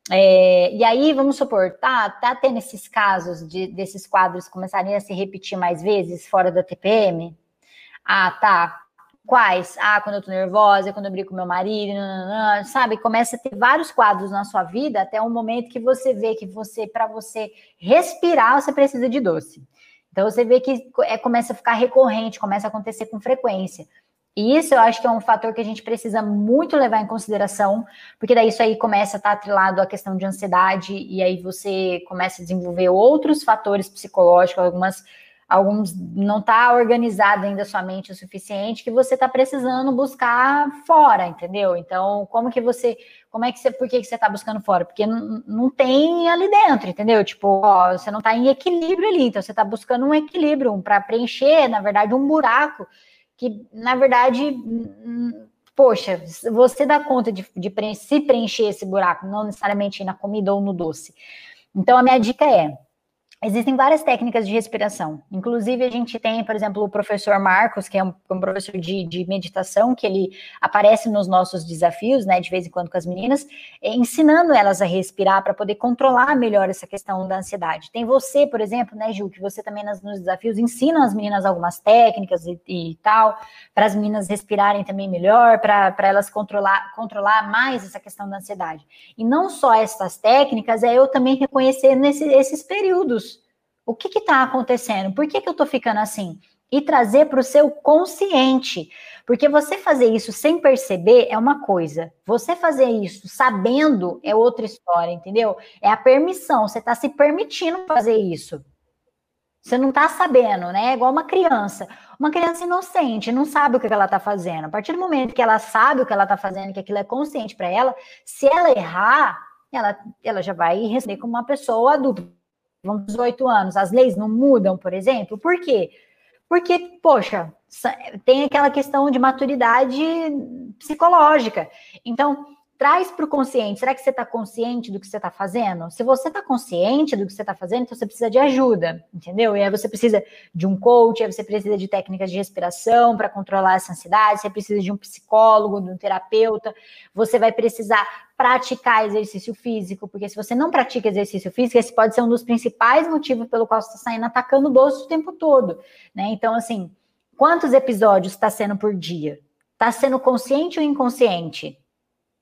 É, e aí, vamos supor, tá, tá tendo esses casos de, desses quadros começarem a se repetir mais vezes fora da TPM? Ah, tá. Quais? Ah, quando eu tô nervosa, quando eu brigo com meu marido, sabe? Começa a ter vários quadros na sua vida até um momento que você vê que você, para você respirar, você precisa de doce. Então você vê que é, começa a ficar recorrente, começa a acontecer com frequência. E isso eu acho que é um fator que a gente precisa muito levar em consideração, porque daí isso aí começa a estar atrelado à questão de ansiedade, e aí você começa a desenvolver outros fatores psicológicos, algumas, alguns não está organizado ainda sua mente o suficiente que você está precisando buscar fora, entendeu? Então, como que você, como é que você, por que, que você está buscando fora? Porque não, não tem ali dentro, entendeu? Tipo, ó, você não está em equilíbrio ali, então você está buscando um equilíbrio um, para preencher, na verdade, um buraco que, na verdade, poxa, você dá conta de, de se preencher esse buraco, não necessariamente na comida ou no doce. Então, a minha dica é Existem várias técnicas de respiração. Inclusive, a gente tem, por exemplo, o professor Marcos, que é um, um professor de, de, meditação, que ele aparece nos nossos desafios, né, de vez em quando com as meninas, eh, ensinando elas a respirar para poder controlar melhor essa questão da ansiedade. Tem você, por exemplo, né, Gil, que você também nas, nos desafios ensina as meninas algumas técnicas e, e tal, para as meninas respirarem também melhor, para elas controlar, controlar mais essa questão da ansiedade. E não só essas técnicas, é eu também reconhecer nesse, esses períodos o que está acontecendo? Por que, que eu estou ficando assim? E trazer para o seu consciente. Porque você fazer isso sem perceber é uma coisa. Você fazer isso sabendo é outra história, entendeu? É a permissão. Você está se permitindo fazer isso. Você não está sabendo, né? É igual uma criança. Uma criança inocente, não sabe o que ela está fazendo. A partir do momento que ela sabe o que ela está fazendo, que aquilo é consciente para ela, se ela errar, ela, ela já vai responder como uma pessoa adulta vão 18 anos, as leis não mudam, por exemplo? Por quê? Porque, poxa, tem aquela questão de maturidade psicológica. Então, traz para o consciente. Será que você está consciente do que você está fazendo? Se você está consciente do que você está fazendo, então você precisa de ajuda, entendeu? E aí você precisa de um coach, aí você precisa de técnicas de respiração para controlar essa ansiedade, você precisa de um psicólogo, de um terapeuta, você vai precisar praticar exercício físico, porque se você não pratica exercício físico, esse pode ser um dos principais motivos pelo qual você está saindo atacando o doce o tempo todo, né? Então, assim, quantos episódios está sendo por dia? Está sendo consciente ou inconsciente?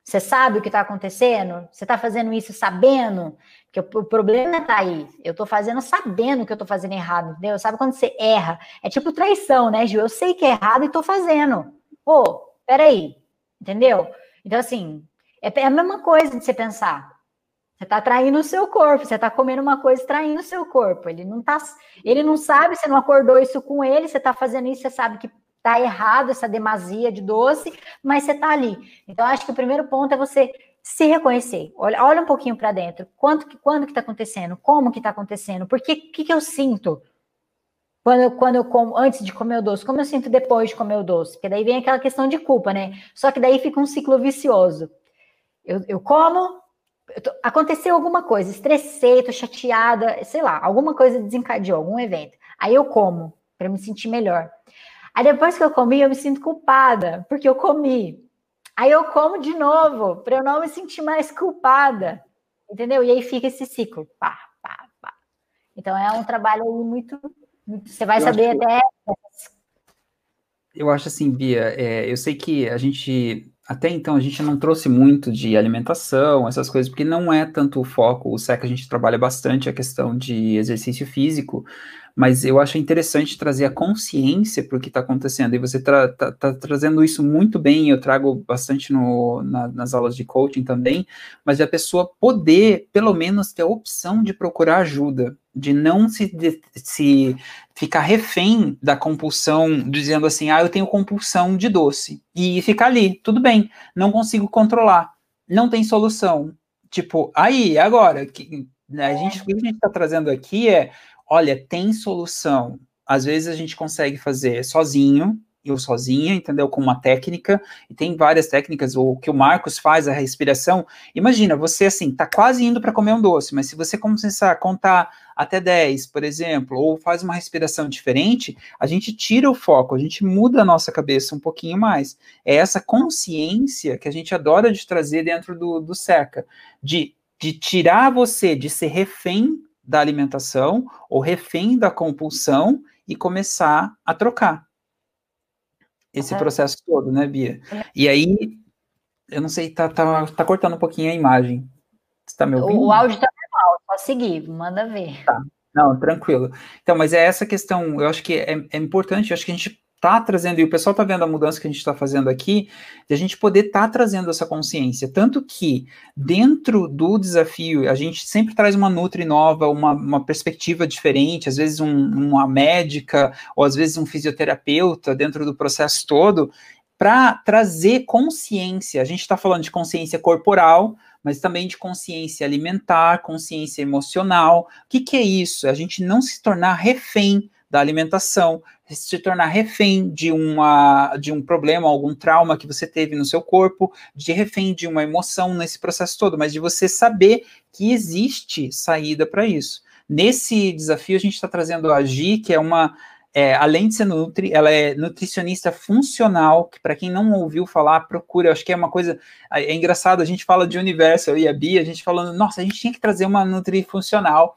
Você sabe o que está acontecendo? Você está fazendo isso sabendo? Que o problema está aí. Eu estou fazendo sabendo que eu estou fazendo errado, entendeu? Sabe quando você erra? É tipo traição, né, Gil? Eu sei que é errado e estou fazendo. Ô, oh, peraí, entendeu? Então, assim, é, é a mesma coisa de você pensar. Você está traindo o seu corpo, você está comendo uma coisa traindo o seu corpo. Ele não tá, ele não sabe, você não acordou isso com ele, você está fazendo isso, você sabe que tá errado essa demasia de doce, mas você tá ali. Então, acho que o primeiro ponto é você se reconhecer. Olha, olha um pouquinho para dentro. Quanto que, quando que tá acontecendo? Como que tá acontecendo? Por que, que, que eu sinto? Quando eu, quando eu como, antes de comer o doce, como eu sinto depois de comer o doce? Porque daí vem aquela questão de culpa, né? Só que daí fica um ciclo vicioso. Eu, eu como, eu tô, aconteceu alguma coisa, estressei, tô chateada, sei lá, alguma coisa desencadeou, algum evento. Aí eu como, para me sentir melhor. Aí depois que eu comi, eu me sinto culpada, porque eu comi. Aí eu como de novo, para eu não me sentir mais culpada. Entendeu? E aí fica esse ciclo. Pá, pá, pá. Então é um trabalho muito. muito você vai eu saber até. Eu acho assim, Bia, é, eu sei que a gente até então a gente não trouxe muito de alimentação, essas coisas, porque não é tanto o foco. O SEC a gente trabalha bastante a questão de exercício físico, mas eu acho interessante trazer a consciência para o que está acontecendo, e você está tá, tá trazendo isso muito bem, eu trago bastante no, na, nas aulas de coaching também, mas a pessoa poder, pelo menos, ter a opção de procurar ajuda, de não se, de, se ficar refém da compulsão, dizendo assim, ah, eu tenho compulsão de doce, e ficar ali, tudo bem, não consigo controlar, não tem solução, tipo, aí, agora, que, né, a gente, o que a gente está trazendo aqui é olha, tem solução. Às vezes a gente consegue fazer sozinho, eu sozinha, entendeu? Com uma técnica, e tem várias técnicas, o que o Marcos faz, a respiração. Imagina, você assim, tá quase indo para comer um doce, mas se você começar a contar até 10, por exemplo, ou faz uma respiração diferente, a gente tira o foco, a gente muda a nossa cabeça um pouquinho mais. É essa consciência que a gente adora de trazer dentro do, do SECA, de, de tirar você de ser refém da alimentação ou refém da compulsão e começar a trocar esse é. processo todo, né, Bia? É. E aí, eu não sei, tá, tá, tá cortando um pouquinho a imagem. Você tá me ouvindo? O áudio tá normal, só seguir, manda ver. Tá. Não, tranquilo. Então, mas é essa questão, eu acho que é, é importante, eu acho que a gente está trazendo, e o pessoal está vendo a mudança que a gente está fazendo aqui, de a gente poder estar tá trazendo essa consciência. Tanto que, dentro do desafio, a gente sempre traz uma Nutri nova, uma, uma perspectiva diferente, às vezes um, uma médica, ou às vezes um fisioterapeuta dentro do processo todo, para trazer consciência. A gente está falando de consciência corporal, mas também de consciência alimentar, consciência emocional. O que, que é isso? A gente não se tornar refém da alimentação, se tornar refém de, uma, de um problema, algum trauma que você teve no seu corpo, de refém de uma emoção nesse processo todo, mas de você saber que existe saída para isso. Nesse desafio, a gente está trazendo a Gi, que é uma é, além de ser nutri, ela é nutricionista funcional, que para quem não ouviu falar, procura, acho que é uma coisa, é, é engraçado, a gente fala de universo, eu e a Bia, a gente falando, nossa, a gente tinha que trazer uma nutri funcional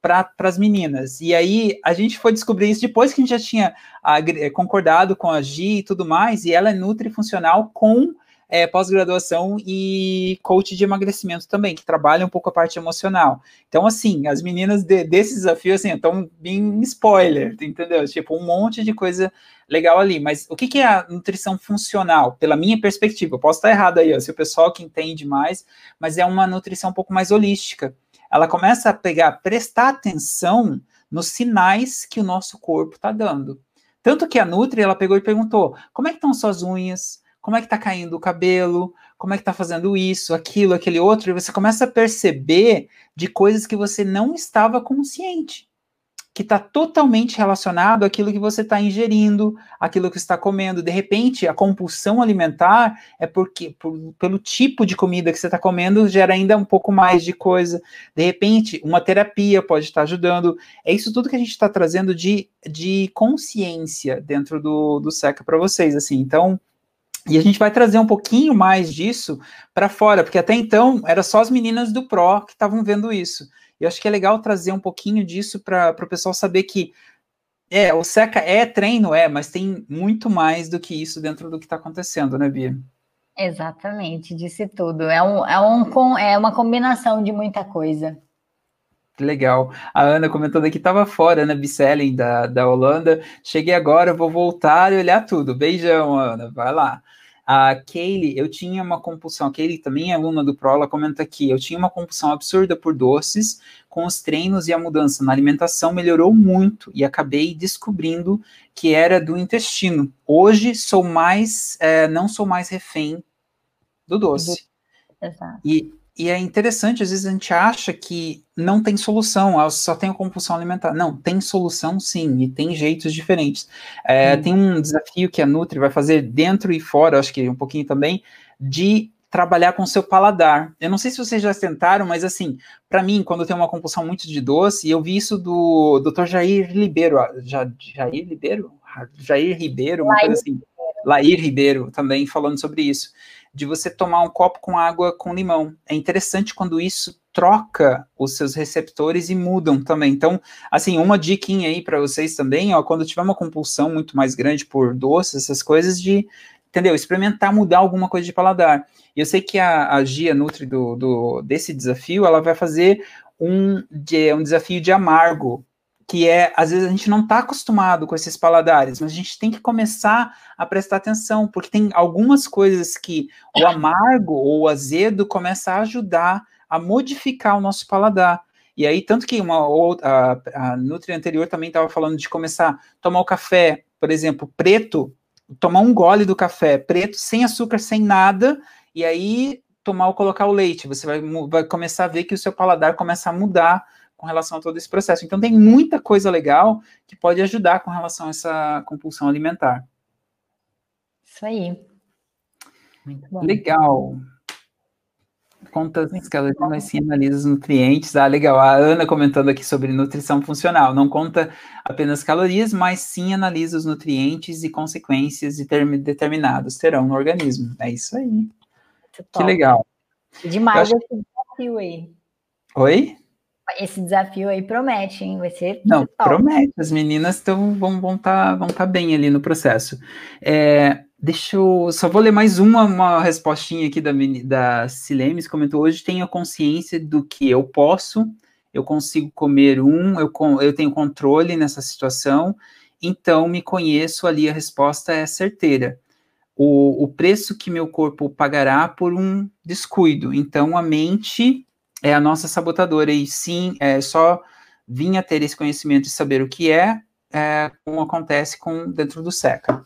para as meninas, e aí a gente foi descobrir isso depois que a gente já tinha é, concordado com a Gi e tudo mais, e ela é nutri funcional com é, pós-graduação e coach de emagrecimento também, que trabalha um pouco a parte emocional. Então, assim, as meninas de, desse desafio, assim, estão bem spoiler, entendeu? Tipo, um monte de coisa legal ali. Mas o que, que é a nutrição funcional? Pela minha perspectiva, eu posso estar errado aí, ó, se o pessoal que entende mais, mas é uma nutrição um pouco mais holística. Ela começa a pegar, prestar atenção nos sinais que o nosso corpo está dando. Tanto que a Nutri, ela pegou e perguntou, como é que estão suas unhas? como é que tá caindo o cabelo, como é que tá fazendo isso, aquilo, aquele outro, e você começa a perceber de coisas que você não estava consciente, que está totalmente relacionado àquilo que você está ingerindo, aquilo que está comendo. De repente, a compulsão alimentar é porque, por, pelo tipo de comida que você está comendo, gera ainda um pouco mais de coisa. De repente, uma terapia pode estar ajudando. É isso tudo que a gente está trazendo de, de consciência dentro do, do SECA para vocês. assim. Então, e a gente vai trazer um pouquinho mais disso para fora, porque até então era só as meninas do Pro que estavam vendo isso. E eu acho que é legal trazer um pouquinho disso para o pessoal saber que é, o SECA é treino, é, mas tem muito mais do que isso dentro do que está acontecendo, né, Bia? Exatamente, disse tudo. É, um, é, um, é uma combinação de muita coisa. Que legal. A Ana comentando aqui, estava fora, né, Bicelling da, da Holanda. Cheguei agora, vou voltar e olhar tudo. Beijão, Ana, vai lá. A Kaylee, eu tinha uma compulsão, a Kaylee também é aluna do Pro, ela comenta aqui, eu tinha uma compulsão absurda por doces, com os treinos e a mudança na alimentação melhorou muito e acabei descobrindo que era do intestino. Hoje sou mais, é, não sou mais refém do doce. Exato. E e é interessante, às vezes a gente acha que não tem solução, ah, só tem a compulsão alimentar. Não, tem solução sim, e tem jeitos diferentes. É, hum. Tem um desafio que a Nutri vai fazer dentro e fora, acho que um pouquinho também, de trabalhar com o seu paladar. Eu não sei se vocês já tentaram, mas assim, para mim, quando eu tenho uma compulsão muito de doce, eu vi isso do Dr. Jair Ribeiro, ah, Jair Ribeiro? Jair Ribeiro, uma Lair. coisa assim. Lair Ribeiro também falando sobre isso de você tomar um copo com água com limão. É interessante quando isso troca os seus receptores e mudam também. Então, assim, uma diquinha aí para vocês também, ó, quando tiver uma compulsão muito mais grande por doces, essas coisas de, entendeu? Experimentar mudar alguma coisa de paladar. E eu sei que a, a Gia Nutri do, do, desse desafio, ela vai fazer um, de, um desafio de amargo, que é, às vezes a gente não está acostumado com esses paladares, mas a gente tem que começar a prestar atenção, porque tem algumas coisas que o amargo ou o azedo começa a ajudar a modificar o nosso paladar. E aí, tanto que uma outra, a, a Nutri anterior também estava falando de começar a tomar o café, por exemplo, preto, tomar um gole do café preto, sem açúcar, sem nada, e aí tomar ou colocar o leite. Você vai, vai começar a ver que o seu paladar começa a mudar com relação a todo esse processo. Então, tem muita coisa legal que pode ajudar com relação a essa compulsão alimentar. Isso aí. Muito bom. Legal. Conta as calorias, mas sim analisa os nutrientes. Ah, legal. A Ana comentando aqui sobre nutrição funcional. Não conta apenas calorias, mas sim analisa os nutrientes e consequências determinados terão no organismo. É isso aí. Que legal. Demais esse desafio aí. Oi? Esse desafio aí promete, hein? Vai ser. Não, top. promete. As meninas tão, vão estar vão tá, vão tá bem ali no processo. É, deixa eu. Só vou ler mais uma, uma respostinha aqui da, da Silemes. Comentou: hoje tenho a consciência do que eu posso, eu consigo comer um, eu, eu tenho controle nessa situação então me conheço ali, a resposta é certeira. O, o preço que meu corpo pagará por um descuido. Então, a mente é a nossa sabotadora, e sim, é só vir a ter esse conhecimento e saber o que é, é como acontece com dentro do SECA.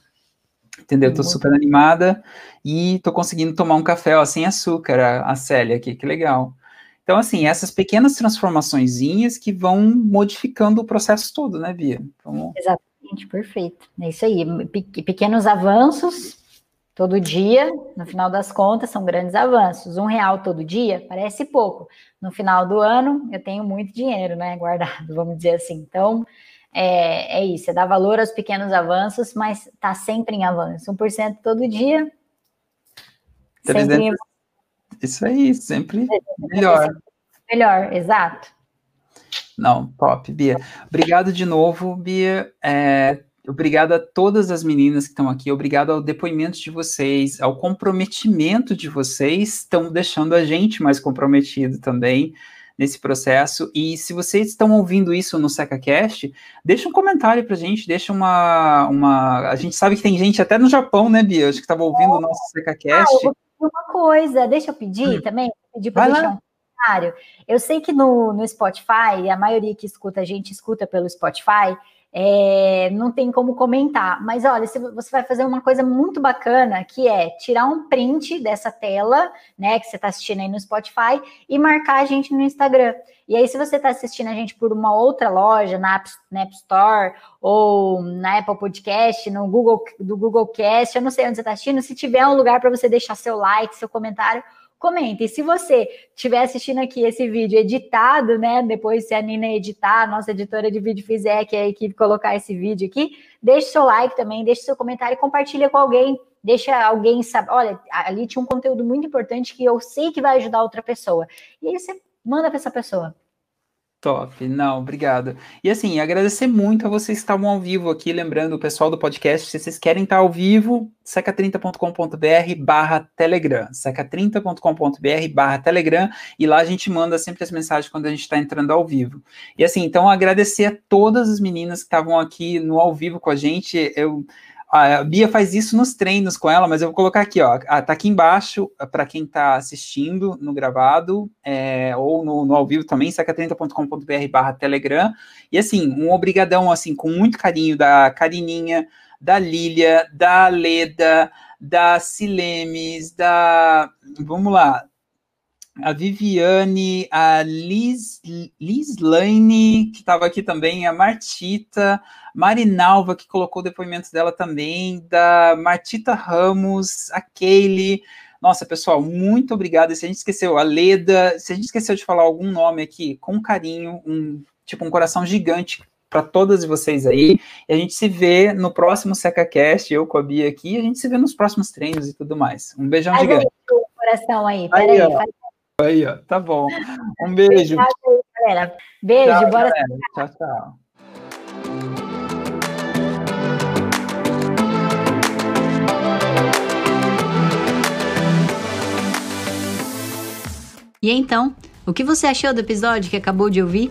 Entendeu? Tô super animada e tô conseguindo tomar um café ó, sem açúcar, a, a Célia aqui, que legal. Então, assim, essas pequenas transformaçõezinhas que vão modificando o processo todo, né, Bia? Então... Exatamente, perfeito. É isso aí. Pequenos avanços todo dia, no final das contas, são grandes avanços. Um real todo dia parece pouco. No final do ano, eu tenho muito dinheiro, né, guardado, vamos dizer assim. Então, é, é isso, é dar valor aos pequenos avanços, mas tá sempre em avanço. 1% todo dia. Sempre em... Isso aí, sempre melhor. Melhor, exato. Não, top, Bia. Obrigado de novo, Bia. É, obrigado a todas as meninas que estão aqui, obrigado ao depoimento de vocês, ao comprometimento de vocês, estão deixando a gente mais comprometido também nesse processo. E se vocês estão ouvindo isso no SecaCast, deixa um comentário pra gente, deixa uma, uma. A gente sabe que tem gente até no Japão, né, Bia? Acho que estava ouvindo o nosso SecaCast. Ah, uma coisa, deixa eu pedir hum. também, pedir para deixar um comentário. Eu sei que no, no Spotify, a maioria que escuta a gente escuta pelo Spotify, é, não tem como comentar. Mas olha, você vai fazer uma coisa muito bacana, que é tirar um print dessa tela, né, que você está assistindo aí no Spotify, e marcar a gente no Instagram. E aí, se você está assistindo a gente por uma outra loja, na App, na App Store, ou na Apple Podcast, no Google, do Google Cast, eu não sei onde você está assistindo, se tiver um lugar para você deixar seu like, seu comentário, comenta. E se você estiver assistindo aqui esse vídeo editado, né? Depois, se a Nina editar, a nossa editora de vídeo fizer, que é a equipe colocar esse vídeo aqui, deixe seu like também, deixe seu comentário e compartilha com alguém. Deixa alguém saber. Olha, ali tinha um conteúdo muito importante que eu sei que vai ajudar outra pessoa. E aí você manda para essa pessoa. Top, não, obrigado. E assim, agradecer muito a vocês que estavam ao vivo aqui, lembrando o pessoal do podcast, se vocês querem estar ao vivo, seca30.com.br barra Telegram, seca30.com.br barra Telegram, e lá a gente manda sempre as mensagens quando a gente está entrando ao vivo. E assim, então agradecer a todas as meninas que estavam aqui no ao vivo com a gente, eu a Bia faz isso nos treinos com ela, mas eu vou colocar aqui, ó. Ah, tá aqui embaixo para quem está assistindo no gravado é, ou no, no, ao vivo também, saca30.com.br barra Telegram. E assim, um obrigadão, assim, com muito carinho da Carininha, da Lília, da Leda, da Silemes, da. Vamos lá, a Viviane, a Liz, Liz Lane, que estava aqui também, a Martita, Marinalva, que colocou o depoimento dela também, da Martita Ramos, a Kaylee. Nossa, pessoal, muito obrigado. E se a gente esqueceu, a Leda, se a gente esqueceu de falar algum nome aqui, com carinho, um tipo um coração gigante para todas vocês aí. E a gente se vê no próximo SecaCast, eu com a Bia aqui, e a gente se vê nos próximos treinos e tudo mais. Um beijão Faz gigante. Aí, coração aí, peraí. Aí, Aí, ó, tá bom. Um beijo. Obrigado, galera. Beijo, tchau, bora. Galera. Tchau, tchau. E então, o que você achou do episódio que acabou de ouvir?